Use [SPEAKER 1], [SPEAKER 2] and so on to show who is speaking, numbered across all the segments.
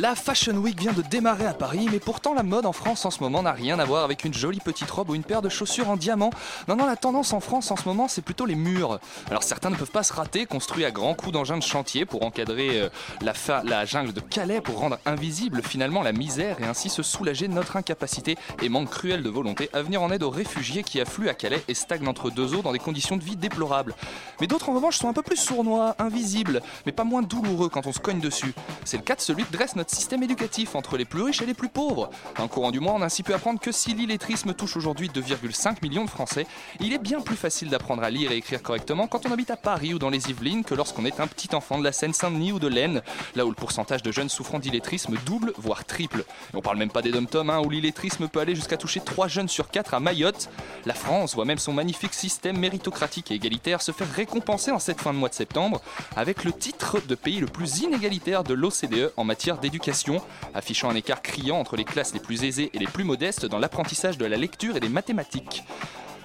[SPEAKER 1] La Fashion Week vient de démarrer à Paris, mais pourtant la mode en France en ce moment n'a rien à voir avec une jolie petite robe ou une paire de chaussures en diamant. Non, non, la tendance en France en ce moment, c'est plutôt les murs. Alors certains ne peuvent pas se rater, construits à grands coups d'engins de chantier pour encadrer euh, la, jungle de Calais, pour rendre invisible finalement la misère et ainsi se soulager de notre incapacité et manque cruel de volonté à venir en aide aux réfugiés qui affluent à Calais et stagnent entre deux eaux dans des conditions de vie déplorables. Mais d'autres en revanche sont un peu plus sournois, invisibles, mais pas moins douloureux quand on se cogne dessus. C'est le cas de celui que dresse notre système éducatif entre les plus riches et les plus pauvres. En courant du mois, on a ainsi pu apprendre que si l'illettrisme touche aujourd'hui 2,5 millions de Français, il est bien plus facile d'apprendre à lire et écrire correctement quand on habite à Paris ou dans les Yvelines que lorsqu'on est un petit enfant de la Seine-Saint-Denis ou de l'Aisne, là où le pourcentage de jeunes souffrant d'illettrisme double, voire triple. Et on parle même pas des dom-toms, hein, où l'illettrisme peut aller jusqu'à toucher 3 jeunes sur 4 à Mayotte. La France voit même son magnifique système méritocratique et égalitaire se faire récompenser en cette fin de mois de septembre avec le titre de pays le plus inégalitaire de l'OCDE en matière d'éducation, affichant un écart criant entre les classes les plus aisées et les plus modestes dans l'apprentissage de la lecture et des mathématiques.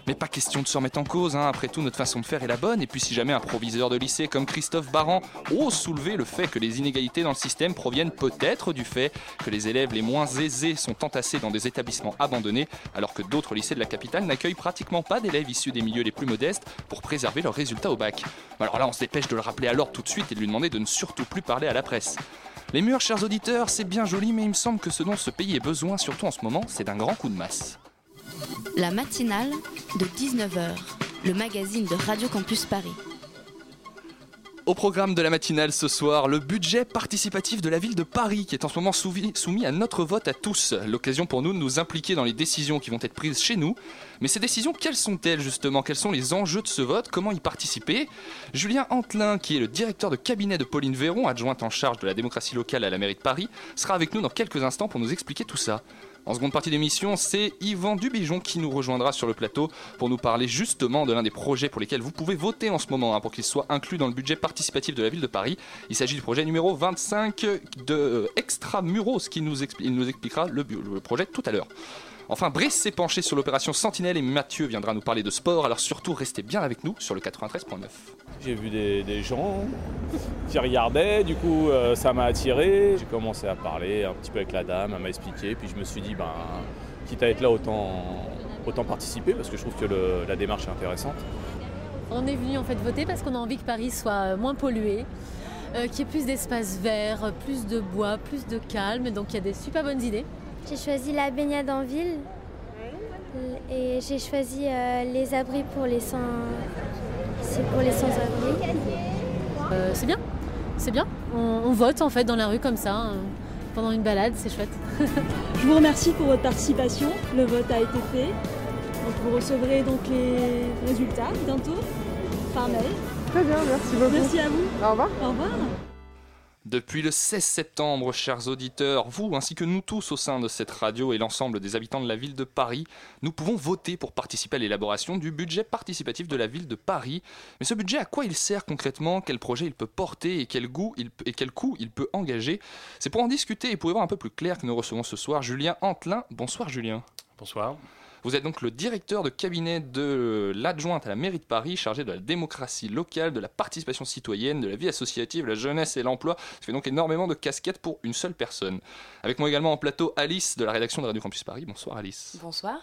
[SPEAKER 1] Mais pas question de se remettre en cause, hein. après tout notre façon de faire est la bonne, et puis si jamais un proviseur de lycée comme Christophe Baran ose soulever le fait que les inégalités dans le système proviennent peut-être du fait que les élèves les moins aisés sont entassés dans des établissements abandonnés, alors que d'autres lycées de la capitale n'accueillent pratiquement pas d'élèves issus des milieux les plus modestes pour préserver leurs résultats au bac. Alors là on se dépêche de le rappeler à l'ordre tout de suite et de lui demander de ne surtout plus parler à la presse. Les murs, chers auditeurs, c'est bien joli, mais il me semble que ce dont ce pays a besoin, surtout en ce moment, c'est d'un grand coup de masse.
[SPEAKER 2] La matinale de 19h, le magazine de Radio Campus Paris.
[SPEAKER 1] Au programme de la matinale ce soir, le budget participatif de la ville de Paris qui est en ce moment soumis à notre vote à tous. L'occasion pour nous de nous impliquer dans les décisions qui vont être prises chez nous. Mais ces décisions, quelles sont-elles justement? Quels sont les enjeux de ce vote? Comment y participer? Julien Antelin, qui est le directeur de cabinet de Pauline Véron, adjointe en charge de la démocratie locale à la mairie de Paris, sera avec nous dans quelques instants pour nous expliquer tout ça. En seconde partie d'émission, c'est Yvan Dubigeon qui nous rejoindra sur le plateau pour nous parler justement de l'un des projets pour lesquels vous pouvez voter en ce moment, hein, pour qu'il soit inclus dans le budget participatif de la ville de Paris. Il s'agit du projet numéro 25 de euh, Extramuros, qui nous, expliquera le projet tout à l'heure. Enfin, Brice s'est penché sur l'opération Sentinelle et Mathieu viendra nous parler de sport, alors surtout restez bien avec nous sur le 93.9.
[SPEAKER 3] J'ai vu des, des gens qui regardaient, du coup euh, ça m'a attiré. J'ai commencé à parler un petit peu avec la dame, elle m'a expliqué, puis je me suis dit, ben, quitte à être là, autant, autant participer parce que je trouve que le- la démarche est intéressante.
[SPEAKER 4] On est venu en fait voter parce qu'on a envie que Paris soit moins pollué, euh, qu'il y ait plus d'espace vert, plus de bois, plus de calme. Donc il y a des super bonnes idées.
[SPEAKER 5] J'ai choisi la baignade en ville et j'ai choisi euh, les abris pour les sans c'est pour les sans-abri.
[SPEAKER 4] Euh, c'est bien, c'est bien. On, on vote en fait dans la rue comme ça, euh, pendant une balade, c'est chouette.
[SPEAKER 6] Je vous remercie pour votre participation. Le vote a été fait. Donc vous recevrez donc les résultats bientôt par mail.
[SPEAKER 7] Très bien, merci beaucoup.
[SPEAKER 6] Merci à vous.
[SPEAKER 7] Au revoir.
[SPEAKER 6] Au revoir.
[SPEAKER 1] Depuis le 16 septembre, chers auditeurs, vous ainsi que nous tous au sein de cette radio et l'ensemble des habitants de la ville de Paris, nous pouvons voter pour participer à l'élaboration du budget participatif de la ville de Paris. Mais ce budget, à quoi il sert concrètement? Quel projet il peut porter et quel, goût il, et quel coût il peut engager? C'est pour en discuter et pour y voir un peu plus clair que nous recevons ce soir Julien Antelin. Bonsoir Julien.
[SPEAKER 3] Bonsoir.
[SPEAKER 1] Vous êtes donc le directeur de cabinet de l'adjointe à la mairie de Paris, chargé de la démocratie locale, de la participation citoyenne, de la vie associative, la jeunesse et l'emploi. Ça fait donc énormément de casquettes pour une seule personne. Avec moi également en plateau Alice de la rédaction de Radio Campus Paris. Bonsoir Alice.
[SPEAKER 8] Bonsoir.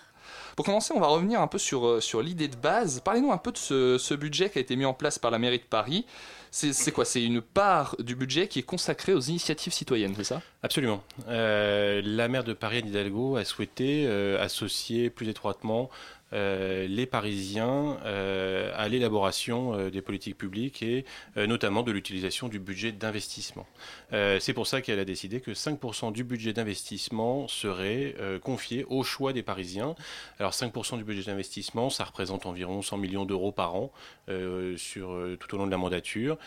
[SPEAKER 1] Pour commencer, on va revenir un peu sur, euh, sur l'idée de base. Parlez-nous un peu de ce, ce budget qui a été mis en place par la mairie de Paris. C'est quoi? C'est une part du budget qui est consacrée aux initiatives citoyennes, c'est ça?
[SPEAKER 9] Absolument. Euh, la maire de Paris, Anne Hidalgo, a souhaité euh, associer plus étroitement
[SPEAKER 7] les Parisiens à l'élaboration des politiques publiques et notamment de l'utilisation du budget d'investissement. C'est pour ça qu'elle a décidé que 5% du budget d'investissement serait confié au choix des Parisiens. Alors 5% du budget d'investissement, ça représente environ 100 millions d'euros par an tout au long de la mandature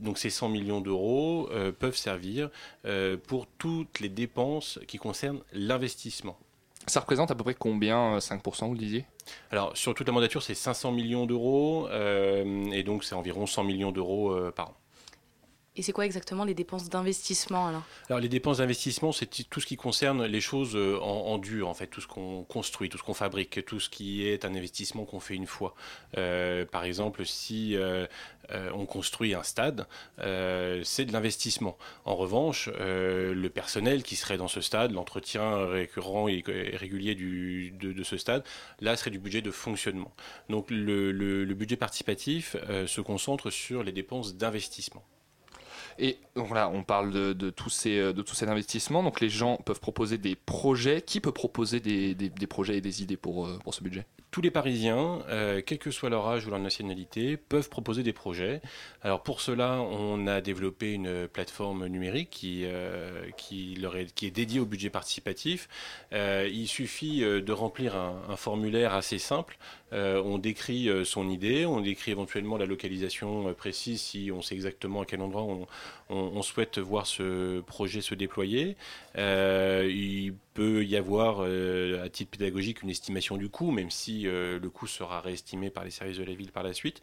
[SPEAKER 7] donc ces 100 millions d'euros euh, peuvent servir euh, pour toutes les dépenses qui concernent l'investissement.
[SPEAKER 1] Ça représente à peu près combien 5% vous le disiez?
[SPEAKER 7] Alors sur toute la mandature c'est 500 millions d'euros euh, et donc c'est environ 100 millions d'euros par an.
[SPEAKER 2] Et c'est quoi exactement les dépenses d'investissement alors
[SPEAKER 7] Alors les dépenses d'investissement, c'est tout ce qui concerne les choses euh, en, dur, en fait, tout ce qu'on construit, tout ce qu'on fabrique, tout ce qui est un investissement qu'on fait une fois. Euh, par exemple, si euh, on construit un stade, c'est de l'investissement. En revanche, le personnel qui serait dans ce stade, l'entretien récurrent et régulier du, de, ce stade, là serait du budget de fonctionnement. Donc le, le budget participatif se concentre sur les dépenses d'investissement.
[SPEAKER 1] Et donc on parle de, tous ces, de tous ces investissements. Donc les gens peuvent proposer des projets. Qui peut proposer des, projets et des idées pour, euh, ce budget?
[SPEAKER 7] Tous les Parisiens, euh, quel que soit leur âge ou leur nationalité, peuvent proposer des projets. Alors pour cela, on a développé une plateforme numérique euh, qui est dédiée au budget participatif. il suffit de remplir un, formulaire assez simple. On décrit son idée, on décrit éventuellement la localisation précise si on sait exactement à quel endroit on, souhaite voir ce projet se déployer. Euh, il peut y avoir, euh, à titre pédagogique, une estimation du coût, même si euh, le coût sera réestimé par les services de la ville par la suite.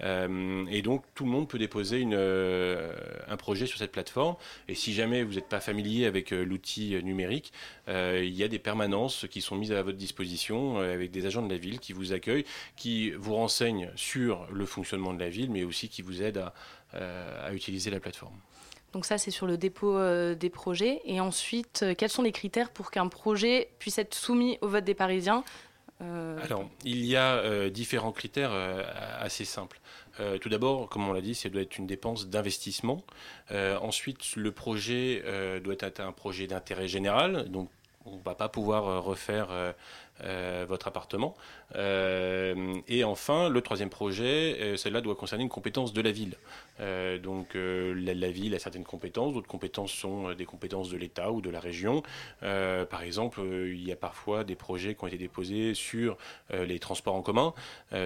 [SPEAKER 7] et donc, tout le monde peut déposer un projet sur cette plateforme. Et si jamais vous n'êtes pas familier avec l'outil numérique, il y a des permanences qui sont mises à votre disposition avec des agents de la ville qui vous accueillent, qui vous renseignent sur le fonctionnement de la ville, mais aussi qui vous aident à, à utiliser la plateforme.
[SPEAKER 2] Donc ça, c'est sur le dépôt euh, des projets. Et ensuite, euh, quels sont les critères pour qu'un projet puisse être soumis au vote des Parisiens
[SPEAKER 7] euh, Alors, il y a différents critères assez simples. tout d'abord, comme on l'a dit, ça doit être une dépense d'investissement. ensuite, le projet doit être un projet d'intérêt général. Donc, on va pas pouvoir refaire euh, votre appartement. Euh, et enfin, le troisième projet, euh, celle-là doit concerner une compétence de la ville. donc la, ville a certaines compétences, d'autres compétences sont des compétences de l'État ou de la région. par exemple, il y a parfois des projets qui ont été déposés sur les transports en commun,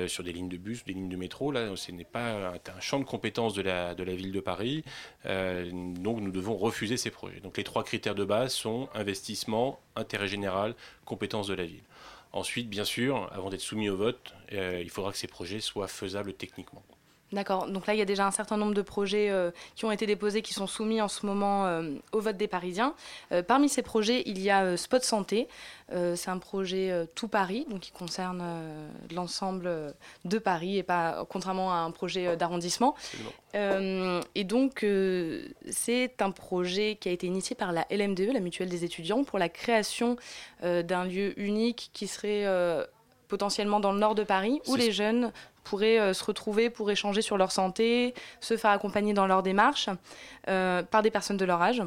[SPEAKER 7] sur des lignes de bus, des lignes de métro. Là, ce n'est pas un, champ de compétences de la, ville de Paris. donc nous devons refuser ces projets. Donc les trois critères de base sont investissement, intérêt général, compétences de la ville. Ensuite, bien sûr, avant d'être soumis au vote, euh, il faudra que ces projets soient faisables techniquement.
[SPEAKER 2] D'accord. Donc là, il y a déjà un certain nombre de projets euh, qui ont été déposés, qui sont soumis en ce moment euh, au vote des Parisiens. Euh, parmi ces projets, il y a Spot Santé. c'est un projet tout Paris, donc qui concerne l'ensemble de Paris et pas contrairement à un projet d'arrondissement. et donc, c'est un projet qui a été initié par la LMDE, la Mutuelle des étudiants, pour la création d'un lieu unique qui serait potentiellement dans le nord de Paris, où les jeunes pourraient euh, se retrouver pour échanger sur leur santé, se faire accompagner dans leur démarche euh, par des personnes de leur âge.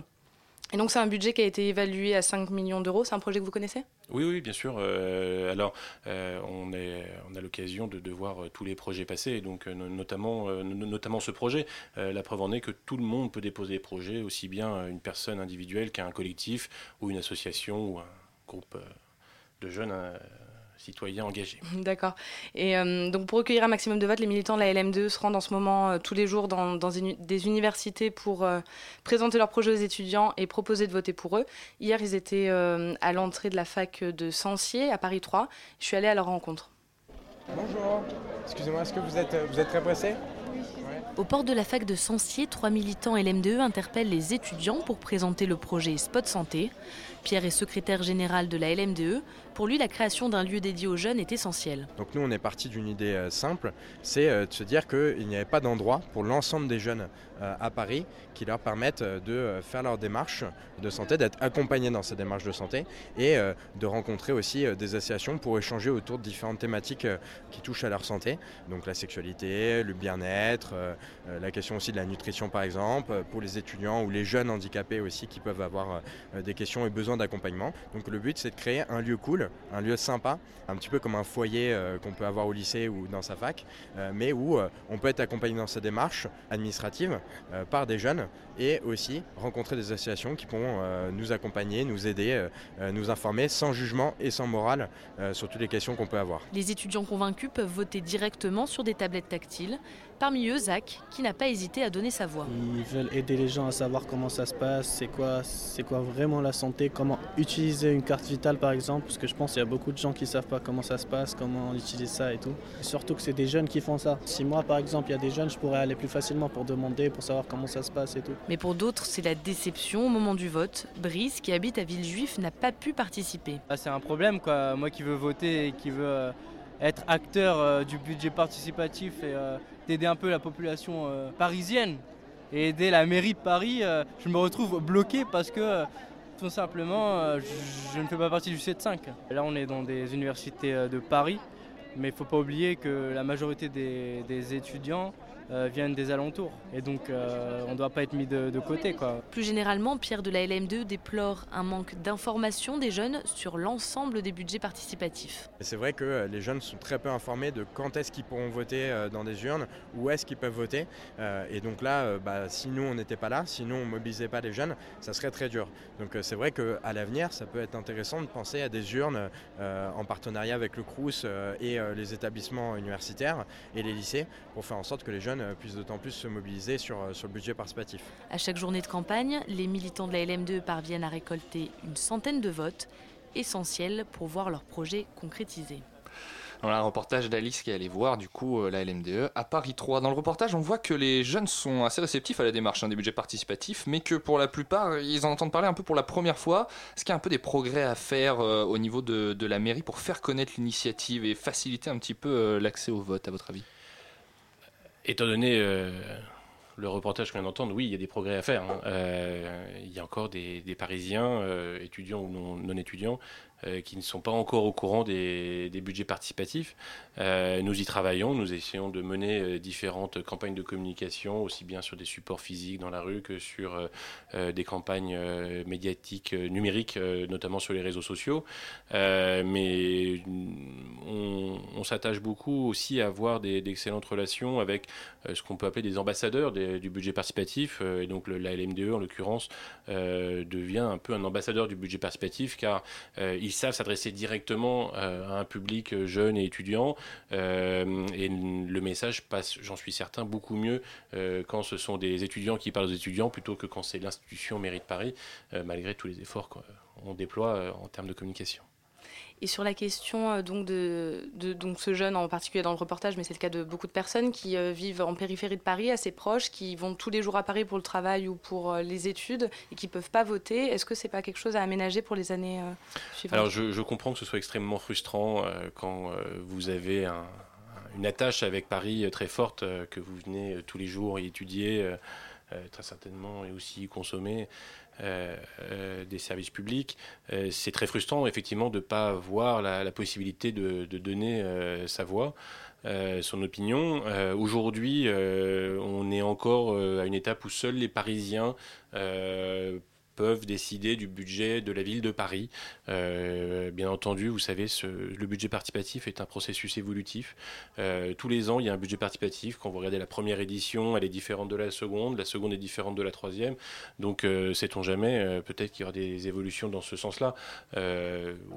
[SPEAKER 2] Et donc c'est un budget qui a été évalué à 5 millions d'euros. C'est un projet que vous connaissez?
[SPEAKER 7] Oui, oui, bien sûr. Euh, alors on, a l'occasion de, voir tous les projets passer, donc notamment, notamment ce projet. la preuve en est que tout le monde peut déposer des projets, aussi bien une personne individuelle qu'un collectif ou une association ou un groupe de jeunes citoyens engagés.
[SPEAKER 2] D'accord. Et euh, donc pour recueillir un maximum de votes, les militants de la LM2 se rendent en ce moment euh, tous les jours dans, des universités pour euh, présenter leurs projets aux étudiants et proposer de voter pour eux. Hier, ils étaient à l'entrée de la fac de Sancier à Paris 3. Je suis allée à leur rencontre.
[SPEAKER 9] Bonjour. Excusez-moi, est-ce que vous êtes, vous êtes très pressé?
[SPEAKER 2] Au port de la fac de Sancier, trois militants LM2 interpellent les étudiants pour présenter le projet Spot Santé. Pierre est secrétaire général de la LMDE. Pour lui, la création d'un lieu dédié aux jeunes est essentielle.
[SPEAKER 9] Donc nous, on est parti d'une idée euh, simple, c'est euh, de se dire qu'il n'y avait pas d'endroit pour l'ensemble des jeunes euh, à Paris qui leur permettent de faire leur démarche de santé, d'être accompagnés dans ces démarches de santé et de rencontrer aussi des associations pour échanger autour de différentes thématiques qui touchent à leur santé, donc la sexualité, le bien-être la question aussi de la nutrition par exemple, euh, pour les étudiants ou les jeunes handicapés aussi qui peuvent avoir euh, des questions et besoin d'accompagnement. Donc le but c'est de créer un lieu cool, un lieu sympa, un petit peu comme un foyer euh, qu'on peut avoir au lycée ou dans sa fac, euh, mais où euh, on peut être accompagné dans sa démarche administrative euh, par des jeunes et aussi rencontrer des associations qui pourront euh, nous accompagner, nous aider, euh, euh, nous informer sans jugement et sans morale euh, sur toutes les questions qu'on peut avoir.
[SPEAKER 2] Les étudiants convaincus peuvent voter directement sur des tablettes tactiles. Parmi eux, Zach, qui n'a pas hésité à donner sa voix.
[SPEAKER 10] Ils veulent aider les gens à savoir comment ça se passe, c'est quoi, c'est quoi vraiment la santé, comment utiliser une carte vitale par exemple, parce que je pense qu'il y a beaucoup de gens qui ne savent pas comment ça se passe, comment on utilise ça et tout. Et surtout que c'est des jeunes qui font ça. Si moi par exemple il y a des jeunes, je pourrais aller plus facilement pour demander, pour savoir comment ça se passe et tout.
[SPEAKER 2] Mais pour d'autres, c'est la déception au moment du vote. Brice, qui habite à Villejuif, n'a pas pu participer.
[SPEAKER 11] Ah, c'est un problème, quoi. Moi qui veux voter et qui veux euh, être acteur euh, du budget participatif et euh, d'aider un peu la population euh, parisienne et aider la mairie de Paris, euh, je me retrouve bloqué parce que euh, tout simplement je, ne fais pas partie du 7-5. Là, on est dans des universités de Paris, mais il ne faut pas oublier que la majorité des étudiants euh, viennent des alentours et donc euh, on ne doit pas être mis de, de côté, quoi.
[SPEAKER 2] Plus généralement, Pierre de la LM2 déplore un manque d'information des jeunes sur l'ensemble des budgets participatifs.
[SPEAKER 9] C'est vrai que euh, les jeunes sont très peu informés de quand est-ce qu'ils pourront voter dans des urnes, où est-ce qu'ils peuvent voter. Et donc là, bah, si nous on n'était pas là, si nous on mobilisait pas les jeunes, ça serait très dur. Donc c'est vrai qu'à l'avenir, ça peut être intéressant de penser à des urnes euh, en partenariat avec le Crous euh, et les établissements universitaires et les lycées pour faire en sorte que les jeunes euh, puissent d'autant plus se mobiliser sur, euh, sur le budget participatif.
[SPEAKER 2] À chaque journée de campagne, les militants de la LM2 parviennent à récolter une centaine de votes, essentiels pour voir leur projet concrétisé.
[SPEAKER 1] Voilà un reportage d'Alice qui est allée voir du coup euh, la LMDE à Paris 3. Dans le reportage, on voit que les jeunes sont assez réceptifs à la démarche hein, des budgets participatifs, mais que pour la plupart, ils en entendent parler un peu pour la première fois. Est-ce qu'il y a un peu des progrès à faire euh, au niveau de, de la mairie pour faire connaître l'initiative et faciliter un petit peu euh, l'accès au vote, à votre avis?
[SPEAKER 7] Étant donné euh, le reportage qu'on vient d'entendre, oui, il y a des progrès à faire. hein. Euh, il y a encore des, Parisiens, euh, étudiants ou non, non étudiants, euh, qui ne sont pas encore au courant des, budgets participatifs. Euh, nous y travaillons, nous essayons de mener euh, différentes campagnes de communication, aussi bien sur des supports physiques dans la rue que sur des campagnes médiatiques numériques, notamment sur les réseaux sociaux. Mais on, on s'attache beaucoup aussi à avoir d'excellentes relations avec ce qu'on peut appeler des ambassadeurs du budget participatif. Et donc la LMDE, en l'occurrence, devient un peu un ambassadeur du budget participatif car ils savent s'adresser directement euh, à un public euh, jeune et étudiant. Euh, et le message passe, j'en suis certain, beaucoup mieux quand ce sont des étudiants qui parlent aux étudiants plutôt que quand c'est l'institution mairie de Paris, malgré tous les efforts qu'on déploie en termes de communication.
[SPEAKER 2] Et sur la question euh, donc de, donc ce jeune en particulier dans le reportage, mais c'est le cas de beaucoup de personnes qui euh, vivent en périphérie de Paris, assez proches, qui vont tous les jours à Paris pour le travail ou pour euh, les études et qui peuvent pas voter. Est-ce que c'est pas quelque chose à aménager pour les années suivantes?
[SPEAKER 7] Alors je, comprends que ce soit extrêmement frustrant quand vous avez un- une attache avec Paris très forte, que vous venez tous les jours y étudier, très certainement, et aussi y consommer des services publics. Euh, C'est très frustrant effectivement de ne pas avoir la, possibilité de, donner euh, sa voix. euh, son opinion. Euh, Aujourd'hui, euh, on est encore euh, à une étape où seuls les Parisiens euh, peuvent décider du budget de la ville de Paris. Euh, bien entendu, vous savez, le budget participatif est un processus évolutif. Euh, tous les ans, il y a un budget participatif. Quand vous regardez la première édition, elle est différente de la seconde, la seconde est différente de la troisième. Donc, euh, sait-on jamais, peut-être qu'il y aura des évolutions dans ce sens-là.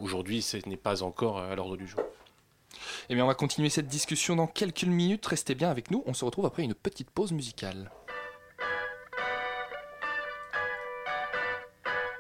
[SPEAKER 7] Aujourd'hui, ce n'est pas encore à l'ordre du jour.
[SPEAKER 1] Eh bien, on va continuer cette discussion dans quelques minutes. Restez bien avec nous. On se retrouve après une petite pause musicale.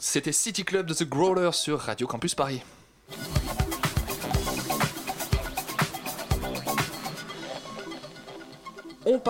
[SPEAKER 1] C'était City Club de The Growler sur Radio Campus Paris.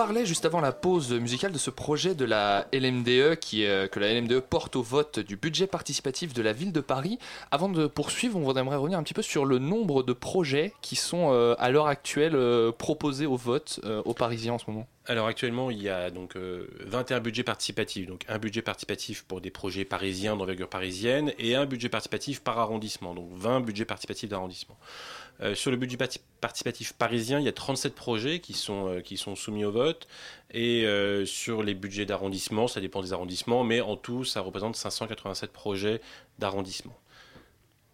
[SPEAKER 1] Parlait juste avant la pause musicale de ce projet de la LMDE euh, que la LMDE porte au vote du budget participatif de la ville de Paris. Avant de poursuivre, on aimerait revenir un petit peu sur le nombre de projets qui sont euh, à l'heure actuelle euh, proposés au vote aux Parisiens en ce moment.
[SPEAKER 7] Alors actuellement, il y a donc euh, 21 budgets participatifs, donc un budget participatif pour des projets parisiens d'envergure parisienne et un budget participatif par arrondissement, donc 20 budgets participatifs d'arrondissement. Euh, sur le budget parti- participatif parisien, il y a 37 projets qui sont, euh, qui sont soumis au vote. Et euh, sur les budgets d'arrondissement, ça dépend des arrondissements, mais en tout, ça représente 587 projets d'arrondissement.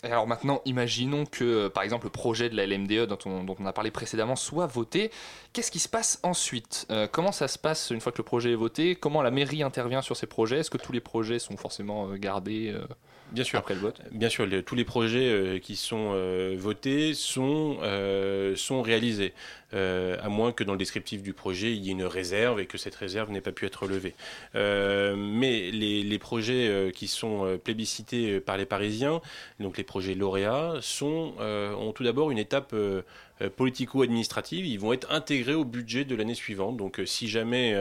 [SPEAKER 1] Alors maintenant, imaginons que, par exemple, le projet de la LMDE dont on, a parlé précédemment soit voté. Qu'est-ce qui se passe ensuite? Comment ça se passe une fois que le projet est voté? Comment la mairie intervient sur ces projets? Est-ce que tous les projets sont forcément gardés
[SPEAKER 7] Bien sûr.
[SPEAKER 1] après le vote
[SPEAKER 7] Bien sûr, les- tous les projets euh, qui sont euh, votés sont, euh, sont réalisés, euh, à moins que dans le descriptif du projet, il y ait une réserve et que cette réserve n'ait pas pu être levée. Euh, mais les, projets euh, qui sont plébiscités par les Parisiens, donc les projets lauréats, ont tout d'abord une étape euh, euh, politico-administrative. Ils vont être intégrés au budget de l'année suivante. Donc si jamais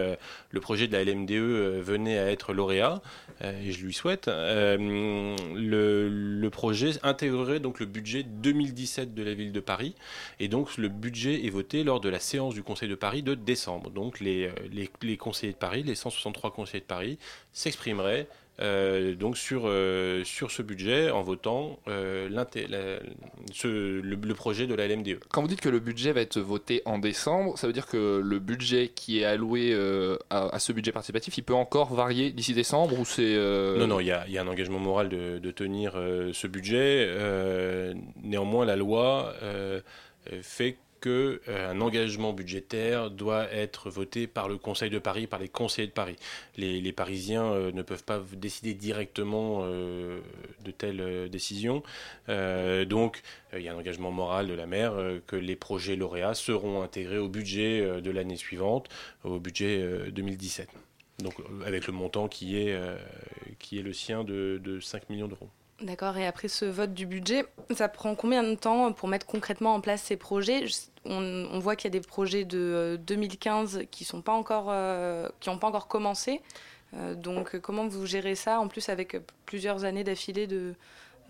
[SPEAKER 7] le projet de la LMDE venait à être lauréat, et je lui souhaite, le, le projet intégrerait donc le budget 2017 de la ville de Paris. Et donc le budget est voté lors de la séance du Conseil de Paris de décembre. Donc les, euh, les, les conseillers de Paris, les 163 conseillers de Paris, s'exprimeraient euh, donc sur, euh, sur ce budget en votant euh, l'inté- la- ce- le, le projet de la LMDE.
[SPEAKER 1] Quand vous dites que le budget va être voté en décembre, ça veut dire que le budget qui est alloué à, à ce budget participatif, il peut encore varier d'ici décembre ou c'est
[SPEAKER 7] Non, non, il y a, il y a un engagement moral de, de tenir ce budget. Néanmoins, la loi fait que euh, un engagement budgétaire doit être voté par le Conseil de Paris, par les conseillers de Paris. Les, Parisiens euh, ne peuvent pas décider directement euh, de telles euh, décisions. Donc, il y a un engagement moral de la maire que les projets lauréats seront intégrés au budget de l'année suivante, au budget euh, 2017. Donc, avec le montant qui est, qui est le sien de, de 5 millions d'euros.
[SPEAKER 2] D'accord, et après ce vote du budget, ça prend combien de temps pour mettre concrètement en place ces projets? Je- on, voit qu'il y a des projets de euh, 2015 qui sont pas encore, euh, qui n'ont pas encore commencé. Euh, donc euh, comment vous gérez ça en plus avec euh, plusieurs années d'affilée de,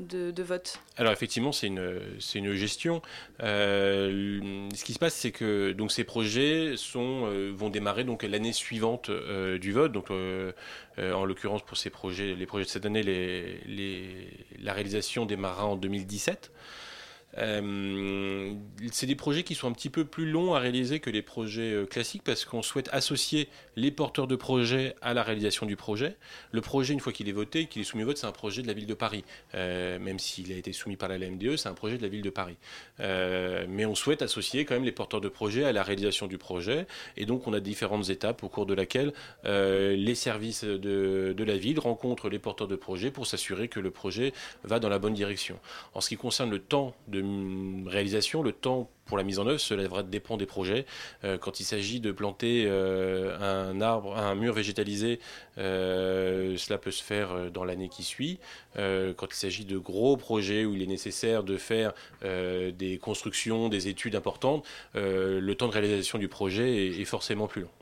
[SPEAKER 2] de, vote
[SPEAKER 7] Alors effectivement, c'est une, c'est une gestion. Euh, ce qui se passe, c'est que donc ces projets sont, euh, vont démarrer donc l'année suivante euh, du vote. Donc en l'occurrence pour ces projets, les projets de cette année, la réalisation démarrera en 2017. Euh, c'est des projets qui sont un petit peu plus longs à réaliser que les projets euh, classiques parce qu'on souhaite associer les porteurs de projets à la réalisation du projet. Le projet, une fois qu'il est voté, qu'il est soumis au vote, c'est un projet de la ville de Paris. Euh, même s'il a été soumis par la LMDE, c'est un projet de la ville de Paris. Mais on souhaite associer quand même les porteurs de projets à la réalisation du projet. Et donc, on a différentes étapes au cours de laquelle les services de, de la ville rencontrent les porteurs de projets pour s'assurer que le projet va dans la bonne direction. En ce qui concerne le temps de mm, réalisation, le temps pour la mise en œuvre, cela dépend des projets. Euh, quand il s'agit de planter euh, un arbre, un mur végétalisé, euh, cela peut se faire dans l'année qui suit. Quand il s'agit de gros projets où il est nécessaire de faire des constructions, des études importantes, le temps de réalisation du projet est forcément plus long.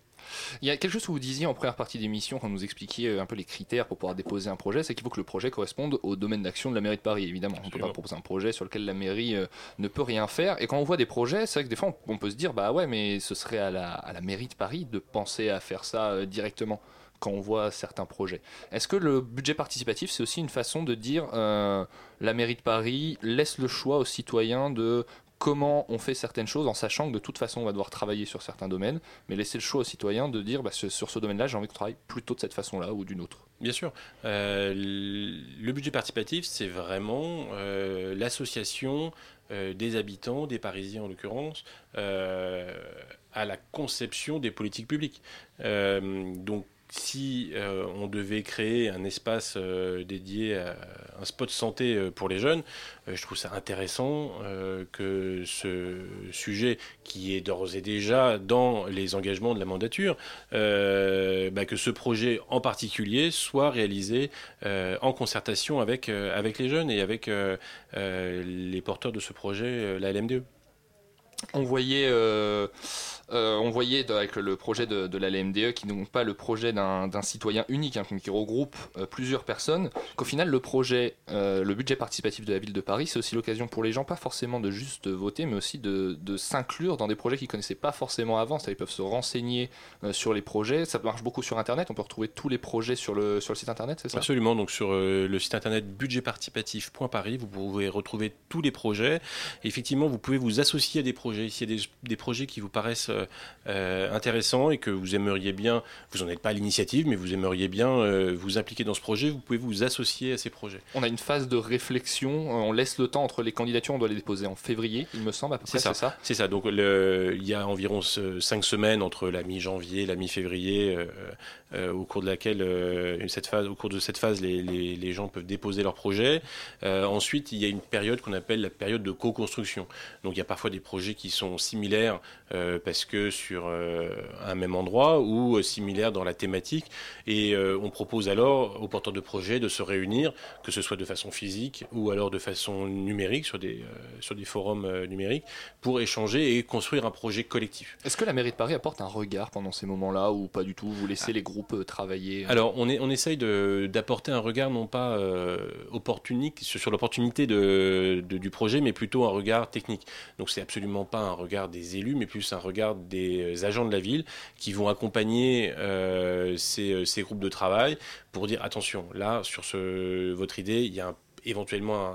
[SPEAKER 1] Il y a quelque chose que vous disiez en première partie d'émission quand vous expliquiez euh, un peu les critères pour pouvoir déposer un projet, c'est qu'il faut que le projet corresponde au domaine d'action de la mairie de Paris, évidemment. On ne peut pas proposer un projet sur lequel la mairie euh, ne peut rien faire. Et quand on voit des projets, c'est vrai que des fois on, peut se dire, bah ouais, mais ce serait à la, à la mairie de Paris de penser à faire ça euh, directement quand on voit certains projets. Est-ce que le budget participatif, c'est aussi une façon de dire, euh, la mairie de Paris laisse le choix aux citoyens de comment on fait certaines choses en sachant que de toute façon on va devoir travailler sur certains domaines, mais laisser le choix aux citoyens de dire bah, sur ce domaine-là j'ai envie qu'on travaille plutôt de cette façon-là ou d'une autre.
[SPEAKER 7] Bien sûr. Euh, le budget participatif, c'est vraiment euh, l'association euh, des habitants, des Parisiens en l'occurrence, à la conception des politiques publiques. Donc, si euh, on devait créer un espace euh, dédié à un spot santé euh, pour les jeunes, je trouve ça intéressant que ce sujet qui est d'ores et déjà dans les engagements de la mandature, bah, que ce projet en particulier soit réalisé en concertation avec, avec les jeunes et avec les porteurs de ce projet, la LMDE.
[SPEAKER 1] On voyait, euh, euh, on voyait avec le projet de, de la LMDE qui n'est pas le projet d'un citoyen unique, hein, qui regroupe euh, plusieurs personnes, qu'au final le projet, le budget participatif de la ville de Paris, c'est aussi l'occasion pour les gens, pas forcément de juste voter, mais aussi de, s'inclure dans des projets qu'ils connaissaient pas forcément avant. Ils peuvent se renseigner sur les projets. Ça marche beaucoup sur Internet. On peut retrouver tous les projets sur le, site Internet, c'est ça?
[SPEAKER 7] Absolument, donc sur le site internet budgetparticipatif.paris, vous pouvez retrouver tous les projets. Et effectivement, vous pouvez vous associer à des projets. S'il y a des, des projets qui vous paraissent euh, intéressants et que vous aimeriez bien, vous n'en êtes pas à l'initiative, mais vous aimeriez bien euh, vous impliquer dans ce projet, vous pouvez vous associer à ces projets.
[SPEAKER 1] On a une phase de réflexion. euh, On laisse le temps entre les candidatures. On doit les déposer en février, il me semble. À peu près,
[SPEAKER 7] C'est ça? C'est ça. Donc le- il y a environ cinq semaines entre la mi-janvier et la mi-février, euh, au cours de laquelle euh, cette phase, au cours de cette phase, les, les- les gens peuvent déposer leurs projets. Euh, ensuite, il y a une période qu'on appelle la période de co-construction. Donc il y a parfois des projets qui sont similaires parce que sur un même endroit ou similaires dans la thématique. Et on propose alors aux porteurs de projets de se réunir, que ce soit de façon physique ou alors de façon numérique sur des, sur des forums numériques, pour échanger et construire un projet collectif.
[SPEAKER 1] Est-ce que la mairie de Paris apporte un regard pendant ces moments-là ou pas du tout? Vous laissez les groupes euh, travailler euh
[SPEAKER 7] Alors, on, essaye d'apporter un regard non pas euh, sur, l'opportunité du projet, mais plutôt un regard technique. Donc, c'est absolument pas un regard des élus, mais plus un regard des agents de la ville qui vont accompagner euh, ces, groupes de travail pour dire attention, là, sur votre idée, il y a éventuellement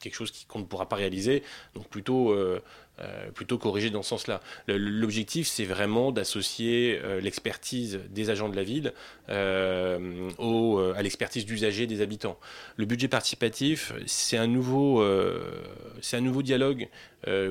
[SPEAKER 7] quelque chose qu'on ne pourra pas réaliser. Donc, plutôt. euh, euh, plutôt corriger dans ce sens-là. L'objectif, c'est vraiment d'associer euh, l'expertise des agents de la ville euh, au, à l'expertise d'usagers des habitants. Le budget participatif, c'est un nouveau, un nouveau dialogue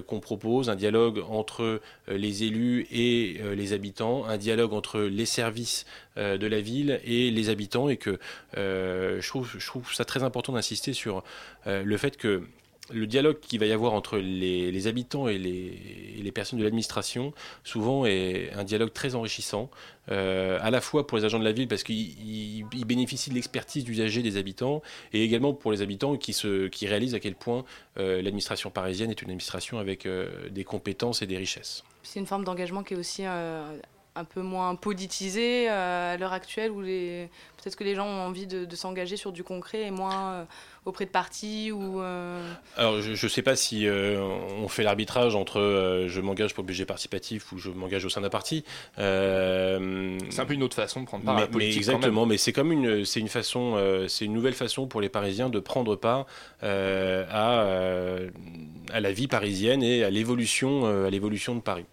[SPEAKER 7] qu'on propose, un dialogue entre les élus et les habitants, un dialogue entre les services de la ville et les habitants, et que je, trouve, je trouve ça très important d'insister sur le fait que le dialogue qu'il va y avoir entre les, habitants et les, personnes de l'administration, souvent est un dialogue très enrichissant, euh, à la fois pour les agents de la ville parce qu'ils ils- ils bénéficient de l'expertise d'usager des habitants, et également pour les habitants qui, se, qui réalisent à quel point euh, l'administration parisienne est une administration avec euh, des compétences et des richesses.
[SPEAKER 2] C'est une forme d'engagement qui est aussi un peu moins politisée à l'heure actuelle, où peut-être que les gens ont envie de, s'engager sur du concret et moins auprès de partis ou. euh,
[SPEAKER 7] Alors, je ne sais pas si euh, on fait l'arbitrage entre euh, je m'engage pour le budget participatif ou je m'engage au sein d'un parti. Euh,
[SPEAKER 1] C'est un peu une autre façon de prendre part à
[SPEAKER 7] mais,
[SPEAKER 1] la
[SPEAKER 7] mais
[SPEAKER 1] politique. quand
[SPEAKER 7] exactement,
[SPEAKER 1] même.
[SPEAKER 7] mais c'est comme une, c'est une façon, euh, c'est une nouvelle façon pour les Parisiens de prendre part euh, à, à la vie parisienne et à l'évolution, euh, à l'évolution de Paris.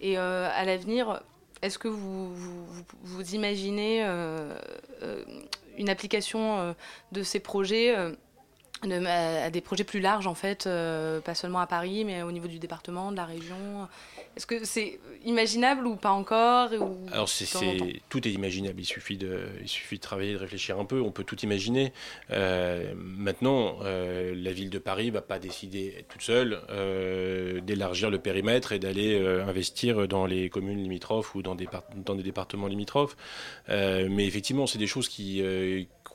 [SPEAKER 2] Et euh, à l'avenir, est-ce que vous, vous, vous- vous imaginez euh, euh, une application euh, de ces projets euh, de- à, des projets plus larges, en fait, euh, pas seulement à Paris, mais au niveau du département, de la région Est-ce que c'est imaginable ou pas encore ou
[SPEAKER 7] Alors c'est, tout est imaginable. Il suffit de, il suffit de travailler, de réfléchir un peu. On peut tout imaginer. Euh, maintenant, euh, la ville de Paris va pas décider toute seule d'élargir le périmètre et d'aller investir dans les communes limitrophes ou dans des, par- dans des départements limitrophes. Mais effectivement, c'est des choses qui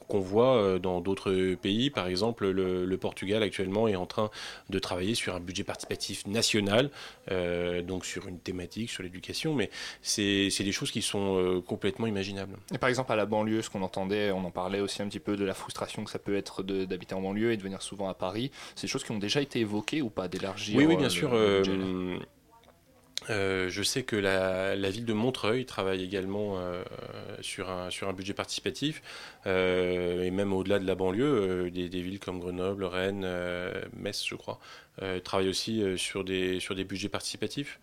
[SPEAKER 7] qu'on voit euh, dans d'autres pays. Par exemple, le, le Portugal actuellement est en train de travailler sur un budget participatif national, euh, donc sur une thématique, sur l'éducation, mais c'est des choses qui sont euh, complètement imaginables.
[SPEAKER 1] Et par exemple, à la banlieue, ce qu'on entendait, on en parlait aussi un petit peu de la frustration que ça peut être d'habiter en banlieue et de venir souvent à Paris. C'est des choses qui ont déjà été évoquées ou pas d'élargir
[SPEAKER 7] Oui, oui, bien
[SPEAKER 1] le-
[SPEAKER 7] sûr.
[SPEAKER 1] le
[SPEAKER 7] euh, je sais que la, ville de Montreuil travaille également euh, sur, un, sur un budget participatif, euh, et même au-delà de la banlieue, des, des villes comme Grenoble, Rennes, Metz, je crois, travaillent aussi sur, des, sur des budgets participatifs.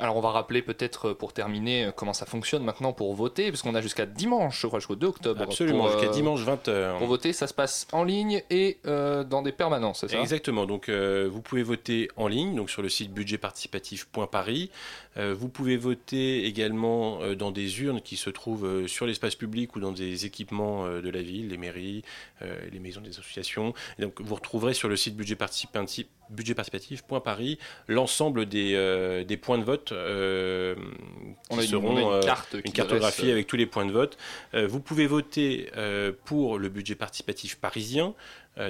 [SPEAKER 1] Alors on va rappeler peut-être euh, pour terminer euh, comment ça fonctionne maintenant pour voter, parce qu'on a jusqu'à dimanche, je crois jusqu'au 2 octobre.
[SPEAKER 7] Absolument, jusqu'à
[SPEAKER 1] euh,
[SPEAKER 7] dimanche 20h.
[SPEAKER 1] Pour voter, ça se passe en ligne et euh, dans des permanences, c'est ça?
[SPEAKER 7] Exactement. Donc, euh, vous pouvez voter en ligne, donc sur le site budgetparticipatif.paris. Euh, vous pouvez voter également euh, dans des urnes qui se trouvent euh, sur l'espace public ou dans des équipements de la ville, les mairies, les maisons des associations. Et donc, vous retrouverez sur le site budgetparticipatif budgetparticipatif.paris l'ensemble des, euh, des points de vote euh,
[SPEAKER 1] On
[SPEAKER 7] qui
[SPEAKER 1] une-
[SPEAKER 7] seront
[SPEAKER 1] on a une
[SPEAKER 7] euh, cartographie avec tous les points de vote. Vous pouvez voter pour le budget participatif parisien,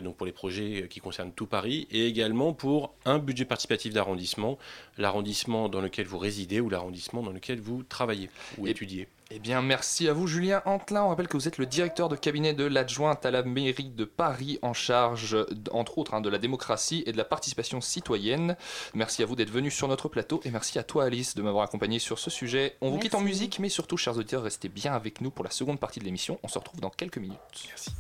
[SPEAKER 7] donc pour les projets qui concernent tout Paris, et également pour un budget participatif d'arrondissement, l'arrondissement dans lequel vous résidez ou l'arrondissement dans lequel vous travaillez ou étudiez.
[SPEAKER 1] Eh bien, merci à vous, Julien Antelin. On rappelle que vous êtes le directeur de cabinet de l'adjointe à la mairie de Paris, en charge, entre autres, hein, de la démocratie et de la participation citoyenne. Merci à vous d'être venu sur notre plateau et merci à toi, Alice, de m'avoir accompagné sur ce sujet. On vous quitte en musique, mais surtout, chers auditeurs, restez bien avec nous pour la seconde partie de l'émission. On se retrouve dans quelques minutes. Merci.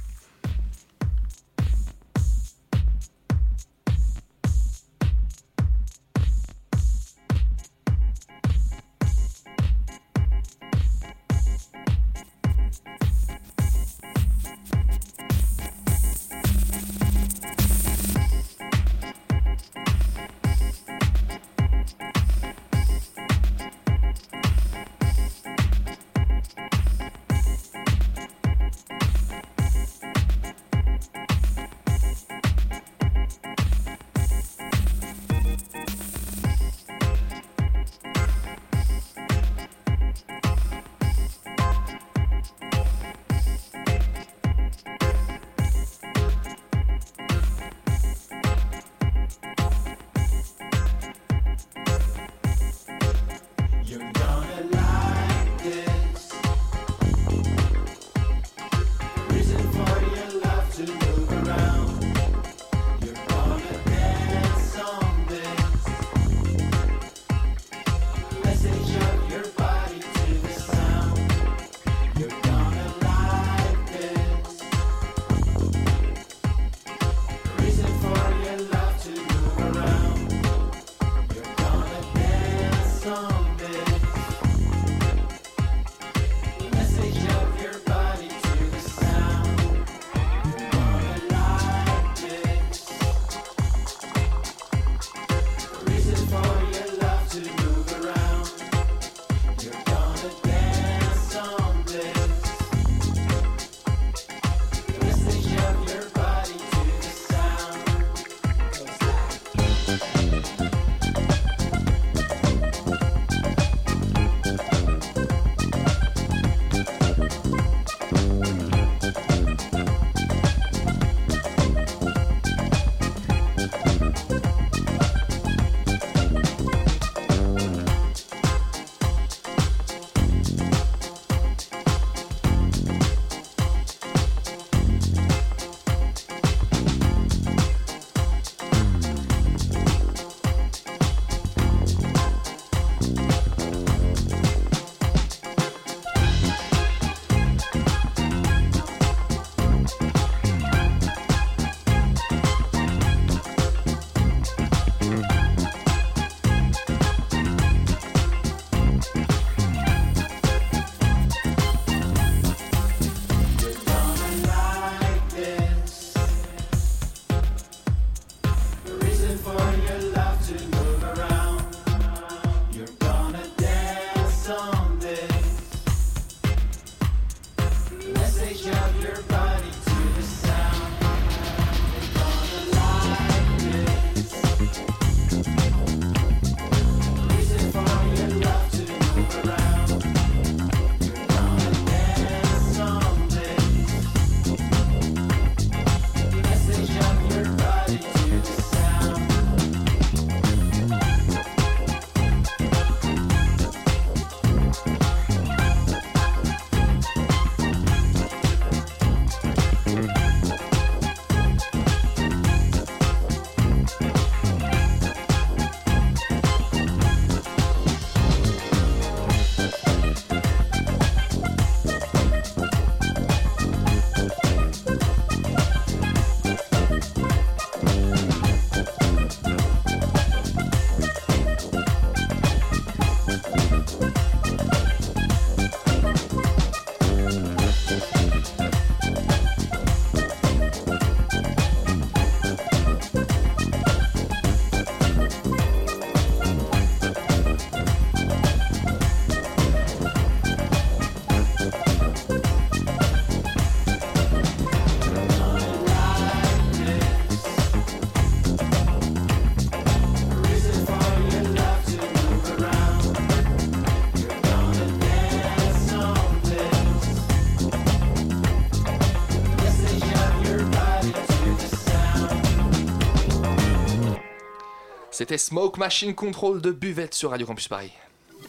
[SPEAKER 1] C'était Smoke Machine Control de Buvette sur Radio Campus Paris.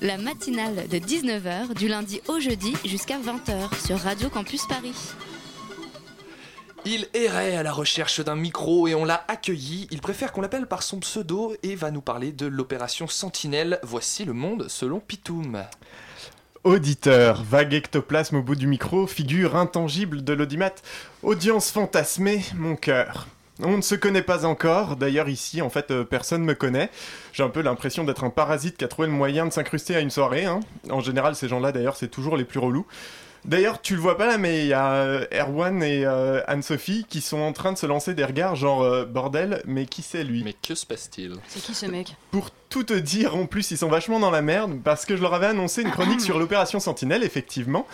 [SPEAKER 12] La matinale de 19h du lundi au jeudi jusqu'à 20h sur Radio Campus Paris.
[SPEAKER 1] Il errait à la recherche d'un micro et on l'a accueilli. Il préfère qu'on l'appelle par son pseudo et va nous parler de l'opération Sentinelle. Voici le monde selon Pitoum.
[SPEAKER 13] Auditeur, vague ectoplasme au bout du micro, figure intangible de l'audimat, audience fantasmée, mon cœur. On ne se connaît pas encore, d'ailleurs ici en fait euh, personne me connaît. J'ai un peu l'impression d'être un parasite qui a trouvé le moyen de s'incruster à une soirée. hein. En général ces gens-là d'ailleurs c'est toujours les plus relous. D'ailleurs, tu le vois pas là, mais il y a euh, Erwan et euh, Anne-Sophie qui sont en train de se lancer des regards genre euh, bordel, mais qui c'est lui?
[SPEAKER 1] Mais que se passe-t-il?
[SPEAKER 8] C'est qui ce mec?
[SPEAKER 13] Pour tout te dire, en plus, ils sont vachement dans la merde parce que je leur avais annoncé une chronique sur l'opération Sentinelle, effectivement.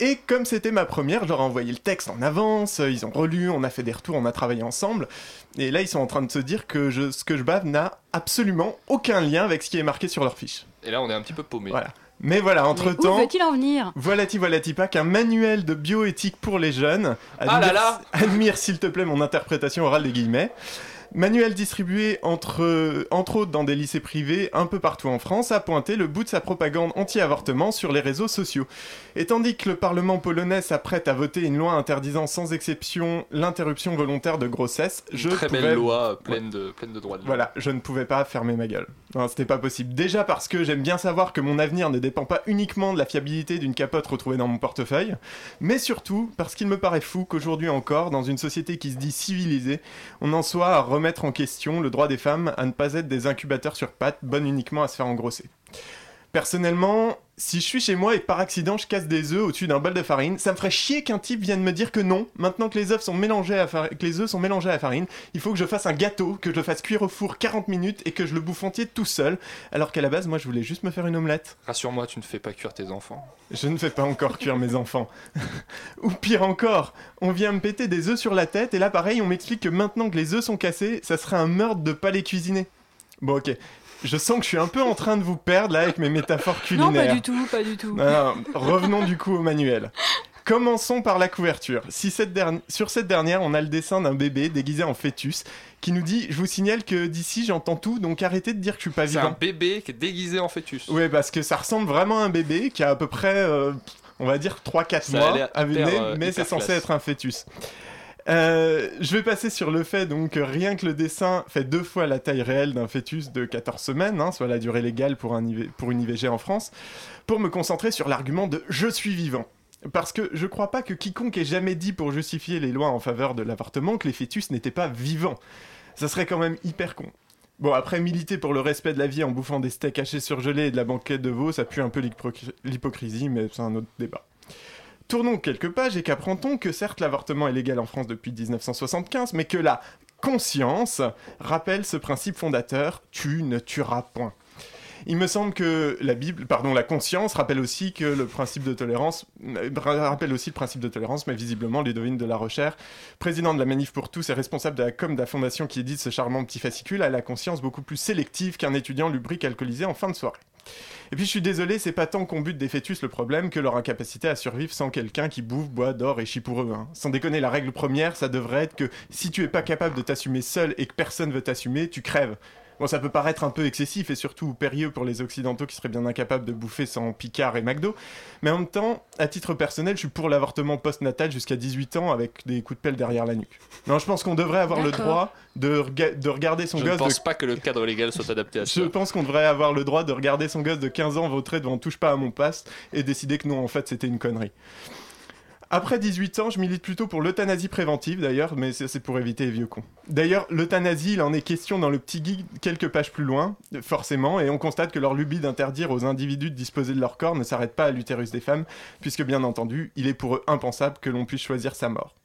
[SPEAKER 13] Et comme c'était ma première, je leur ai envoyé le texte en avance, ils ont relu, on a fait des retours, on a travaillé ensemble. Et là, ils sont en train de se dire que je- ce que je bave n'a absolument aucun lien avec ce qui est marqué sur leur fiche.
[SPEAKER 1] Et là, on est un petit peu paumé.
[SPEAKER 13] Voilà. Mais voilà, entre-temps...
[SPEAKER 8] Où veut-il en venir?
[SPEAKER 13] Voilà-t-il, voilà-t-il pas qu'un manuel de bioéthique pour les jeunes.
[SPEAKER 1] Ah là là
[SPEAKER 13] Admire s'il te plaît mon interprétation orale des guillemets. Manuel distribué entre, entre autres dans des lycées privés un peu partout en France a pointé le bout de sa propagande anti-avortement sur les réseaux sociaux. Et tandis que le Parlement polonais s'apprête à voter une loi interdisant sans exception l'interruption volontaire de grossesse,
[SPEAKER 1] Une
[SPEAKER 13] je
[SPEAKER 1] très
[SPEAKER 13] pouvais-
[SPEAKER 1] belle loi pleine de, pleine de droits de
[SPEAKER 13] voilà, je ne pouvais pas fermer ma gueule. C'était pas possible. Déjà parce que j'aime bien savoir que mon avenir ne dépend pas uniquement de la fiabilité d'une capote retrouvée dans mon portefeuille, mais surtout parce qu'il me paraît fou qu'aujourd'hui encore, dans une société qui se dit civilisée, on en soit à remettre en question le droit des femmes à ne pas être des incubateurs sur pattes, bonnes uniquement à se faire engrosser. Personnellement, si je suis chez moi et par accident je casse des œufs au-dessus d'un bol de farine, ça me ferait chier qu'un type vienne me dire que non, maintenant que les œufs sont mélangés à far- que les œufs sont mélangés à la farine, il faut que je fasse un gâteau, que je le fasse cuire au four 40 minutes et que je le bouffe entier tout seul, alors qu'à la base moi je voulais juste me faire une omelette.
[SPEAKER 1] Rassure-moi, tu ne fais pas cuire tes enfants.
[SPEAKER 13] Je ne fais pas encore cuire mes enfants. Ou pire encore, on vient me péter des œufs sur la tête et là pareil on m'explique que maintenant que les œufs sont cassés, ça serait un meurtre de pas les cuisiner. Bon ok, je sens que je suis un peu en train de vous perdre là avec mes métaphores culinaires.
[SPEAKER 8] Non, pas du tout, pas du tout.
[SPEAKER 13] Non, non, revenons du coup au manuel. Commençons par la couverture. Si cette derni- Sur cette dernière, on a le dessin d'un bébé déguisé en fœtus qui nous dit Je vous signale que d'ici j'entends tout, donc arrêtez de dire que je suis pas
[SPEAKER 1] C'est
[SPEAKER 13] vivant.
[SPEAKER 1] un bébé qui est déguisé en fœtus.
[SPEAKER 13] Oui, parce que ça ressemble vraiment à un bébé qui a à peu près, euh, on va dire, 3-4
[SPEAKER 1] Ça a
[SPEAKER 13] mois à venir,
[SPEAKER 1] euh,
[SPEAKER 13] mais c'est censé être un fœtus. Euh, je vais passer sur le fait donc que rien que le dessin fait deux fois la taille réelle d'un fœtus de 14 semaines, hein, soit la durée légale pour, une IVG en France, pour me concentrer sur l'argument de je suis vivant. Parce que je crois pas que quiconque ait jamais dit pour justifier les lois en faveur de l'avortement que les fœtus n'étaient pas vivants. Ça serait quand même hyper con. Bon, après, militer pour le respect de la vie en bouffant des steaks hachés surgelés et de la banquette de veau, ça pue un peu l'hypocr- l'hypocrisie, mais c'est un autre débat. Tournons quelques pages et qu'apprend-on que certes l'avortement est légal en France depuis 1975, mais que la conscience rappelle ce principe fondateur tu ne tueras point. Il me semble que la Bible, pardon, la conscience rappelle aussi que le principe de tolérance, euh, rappelle aussi le principe de tolérance, mais visiblement Ludovine de la Rochère, président de la Manif pour tous et responsable de la com de la fondation qui édite ce charmant petit fascicule, a la conscience beaucoup plus sélective qu'un étudiant lubrique alcoolisé en fin de soirée. Et puis je suis désolé, c'est pas tant qu'on bute des fœtus le problème que leur incapacité à survivre sans quelqu'un qui bouffe, boit, dort et chie pour eux. hein. Sans déconner, la règle première, ça devrait être que si tu es pas capable de t'assumer seul et que personne veut t'assumer, tu crèves. Bon, ça peut paraître un peu excessif et surtout périlleux pour les Occidentaux qui seraient bien incapables de bouffer sans Picard et McDo, mais en même temps, à titre personnel, je suis pour l'avortement post-natal jusqu'à 18 ans avec des coups de pelle derrière la nuque. Non, je pense qu'on devrait avoir le droit de, rega- de regarder son
[SPEAKER 1] Je ne
[SPEAKER 13] gosse
[SPEAKER 1] pense
[SPEAKER 13] de
[SPEAKER 1] pas que le cadre légal soit adapté à ça.
[SPEAKER 13] je pense qu'on devrait avoir le droit de regarder son gosse de 15 ans vautrer devant Touche pas à mon passe et décider que non, en fait, c'était une connerie. Après 18 ans, je milite plutôt pour l'euthanasie préventive d'ailleurs, mais c'est pour éviter les vieux cons. D'ailleurs, l'euthanasie, il en est question dans le petit guide quelques pages plus loin, forcément, et on constate que leur lubie d'interdire aux individus de disposer de leur corps ne s'arrête pas à l'utérus des femmes, puisque bien entendu, il est pour eux impensable que l'on puisse choisir sa mort.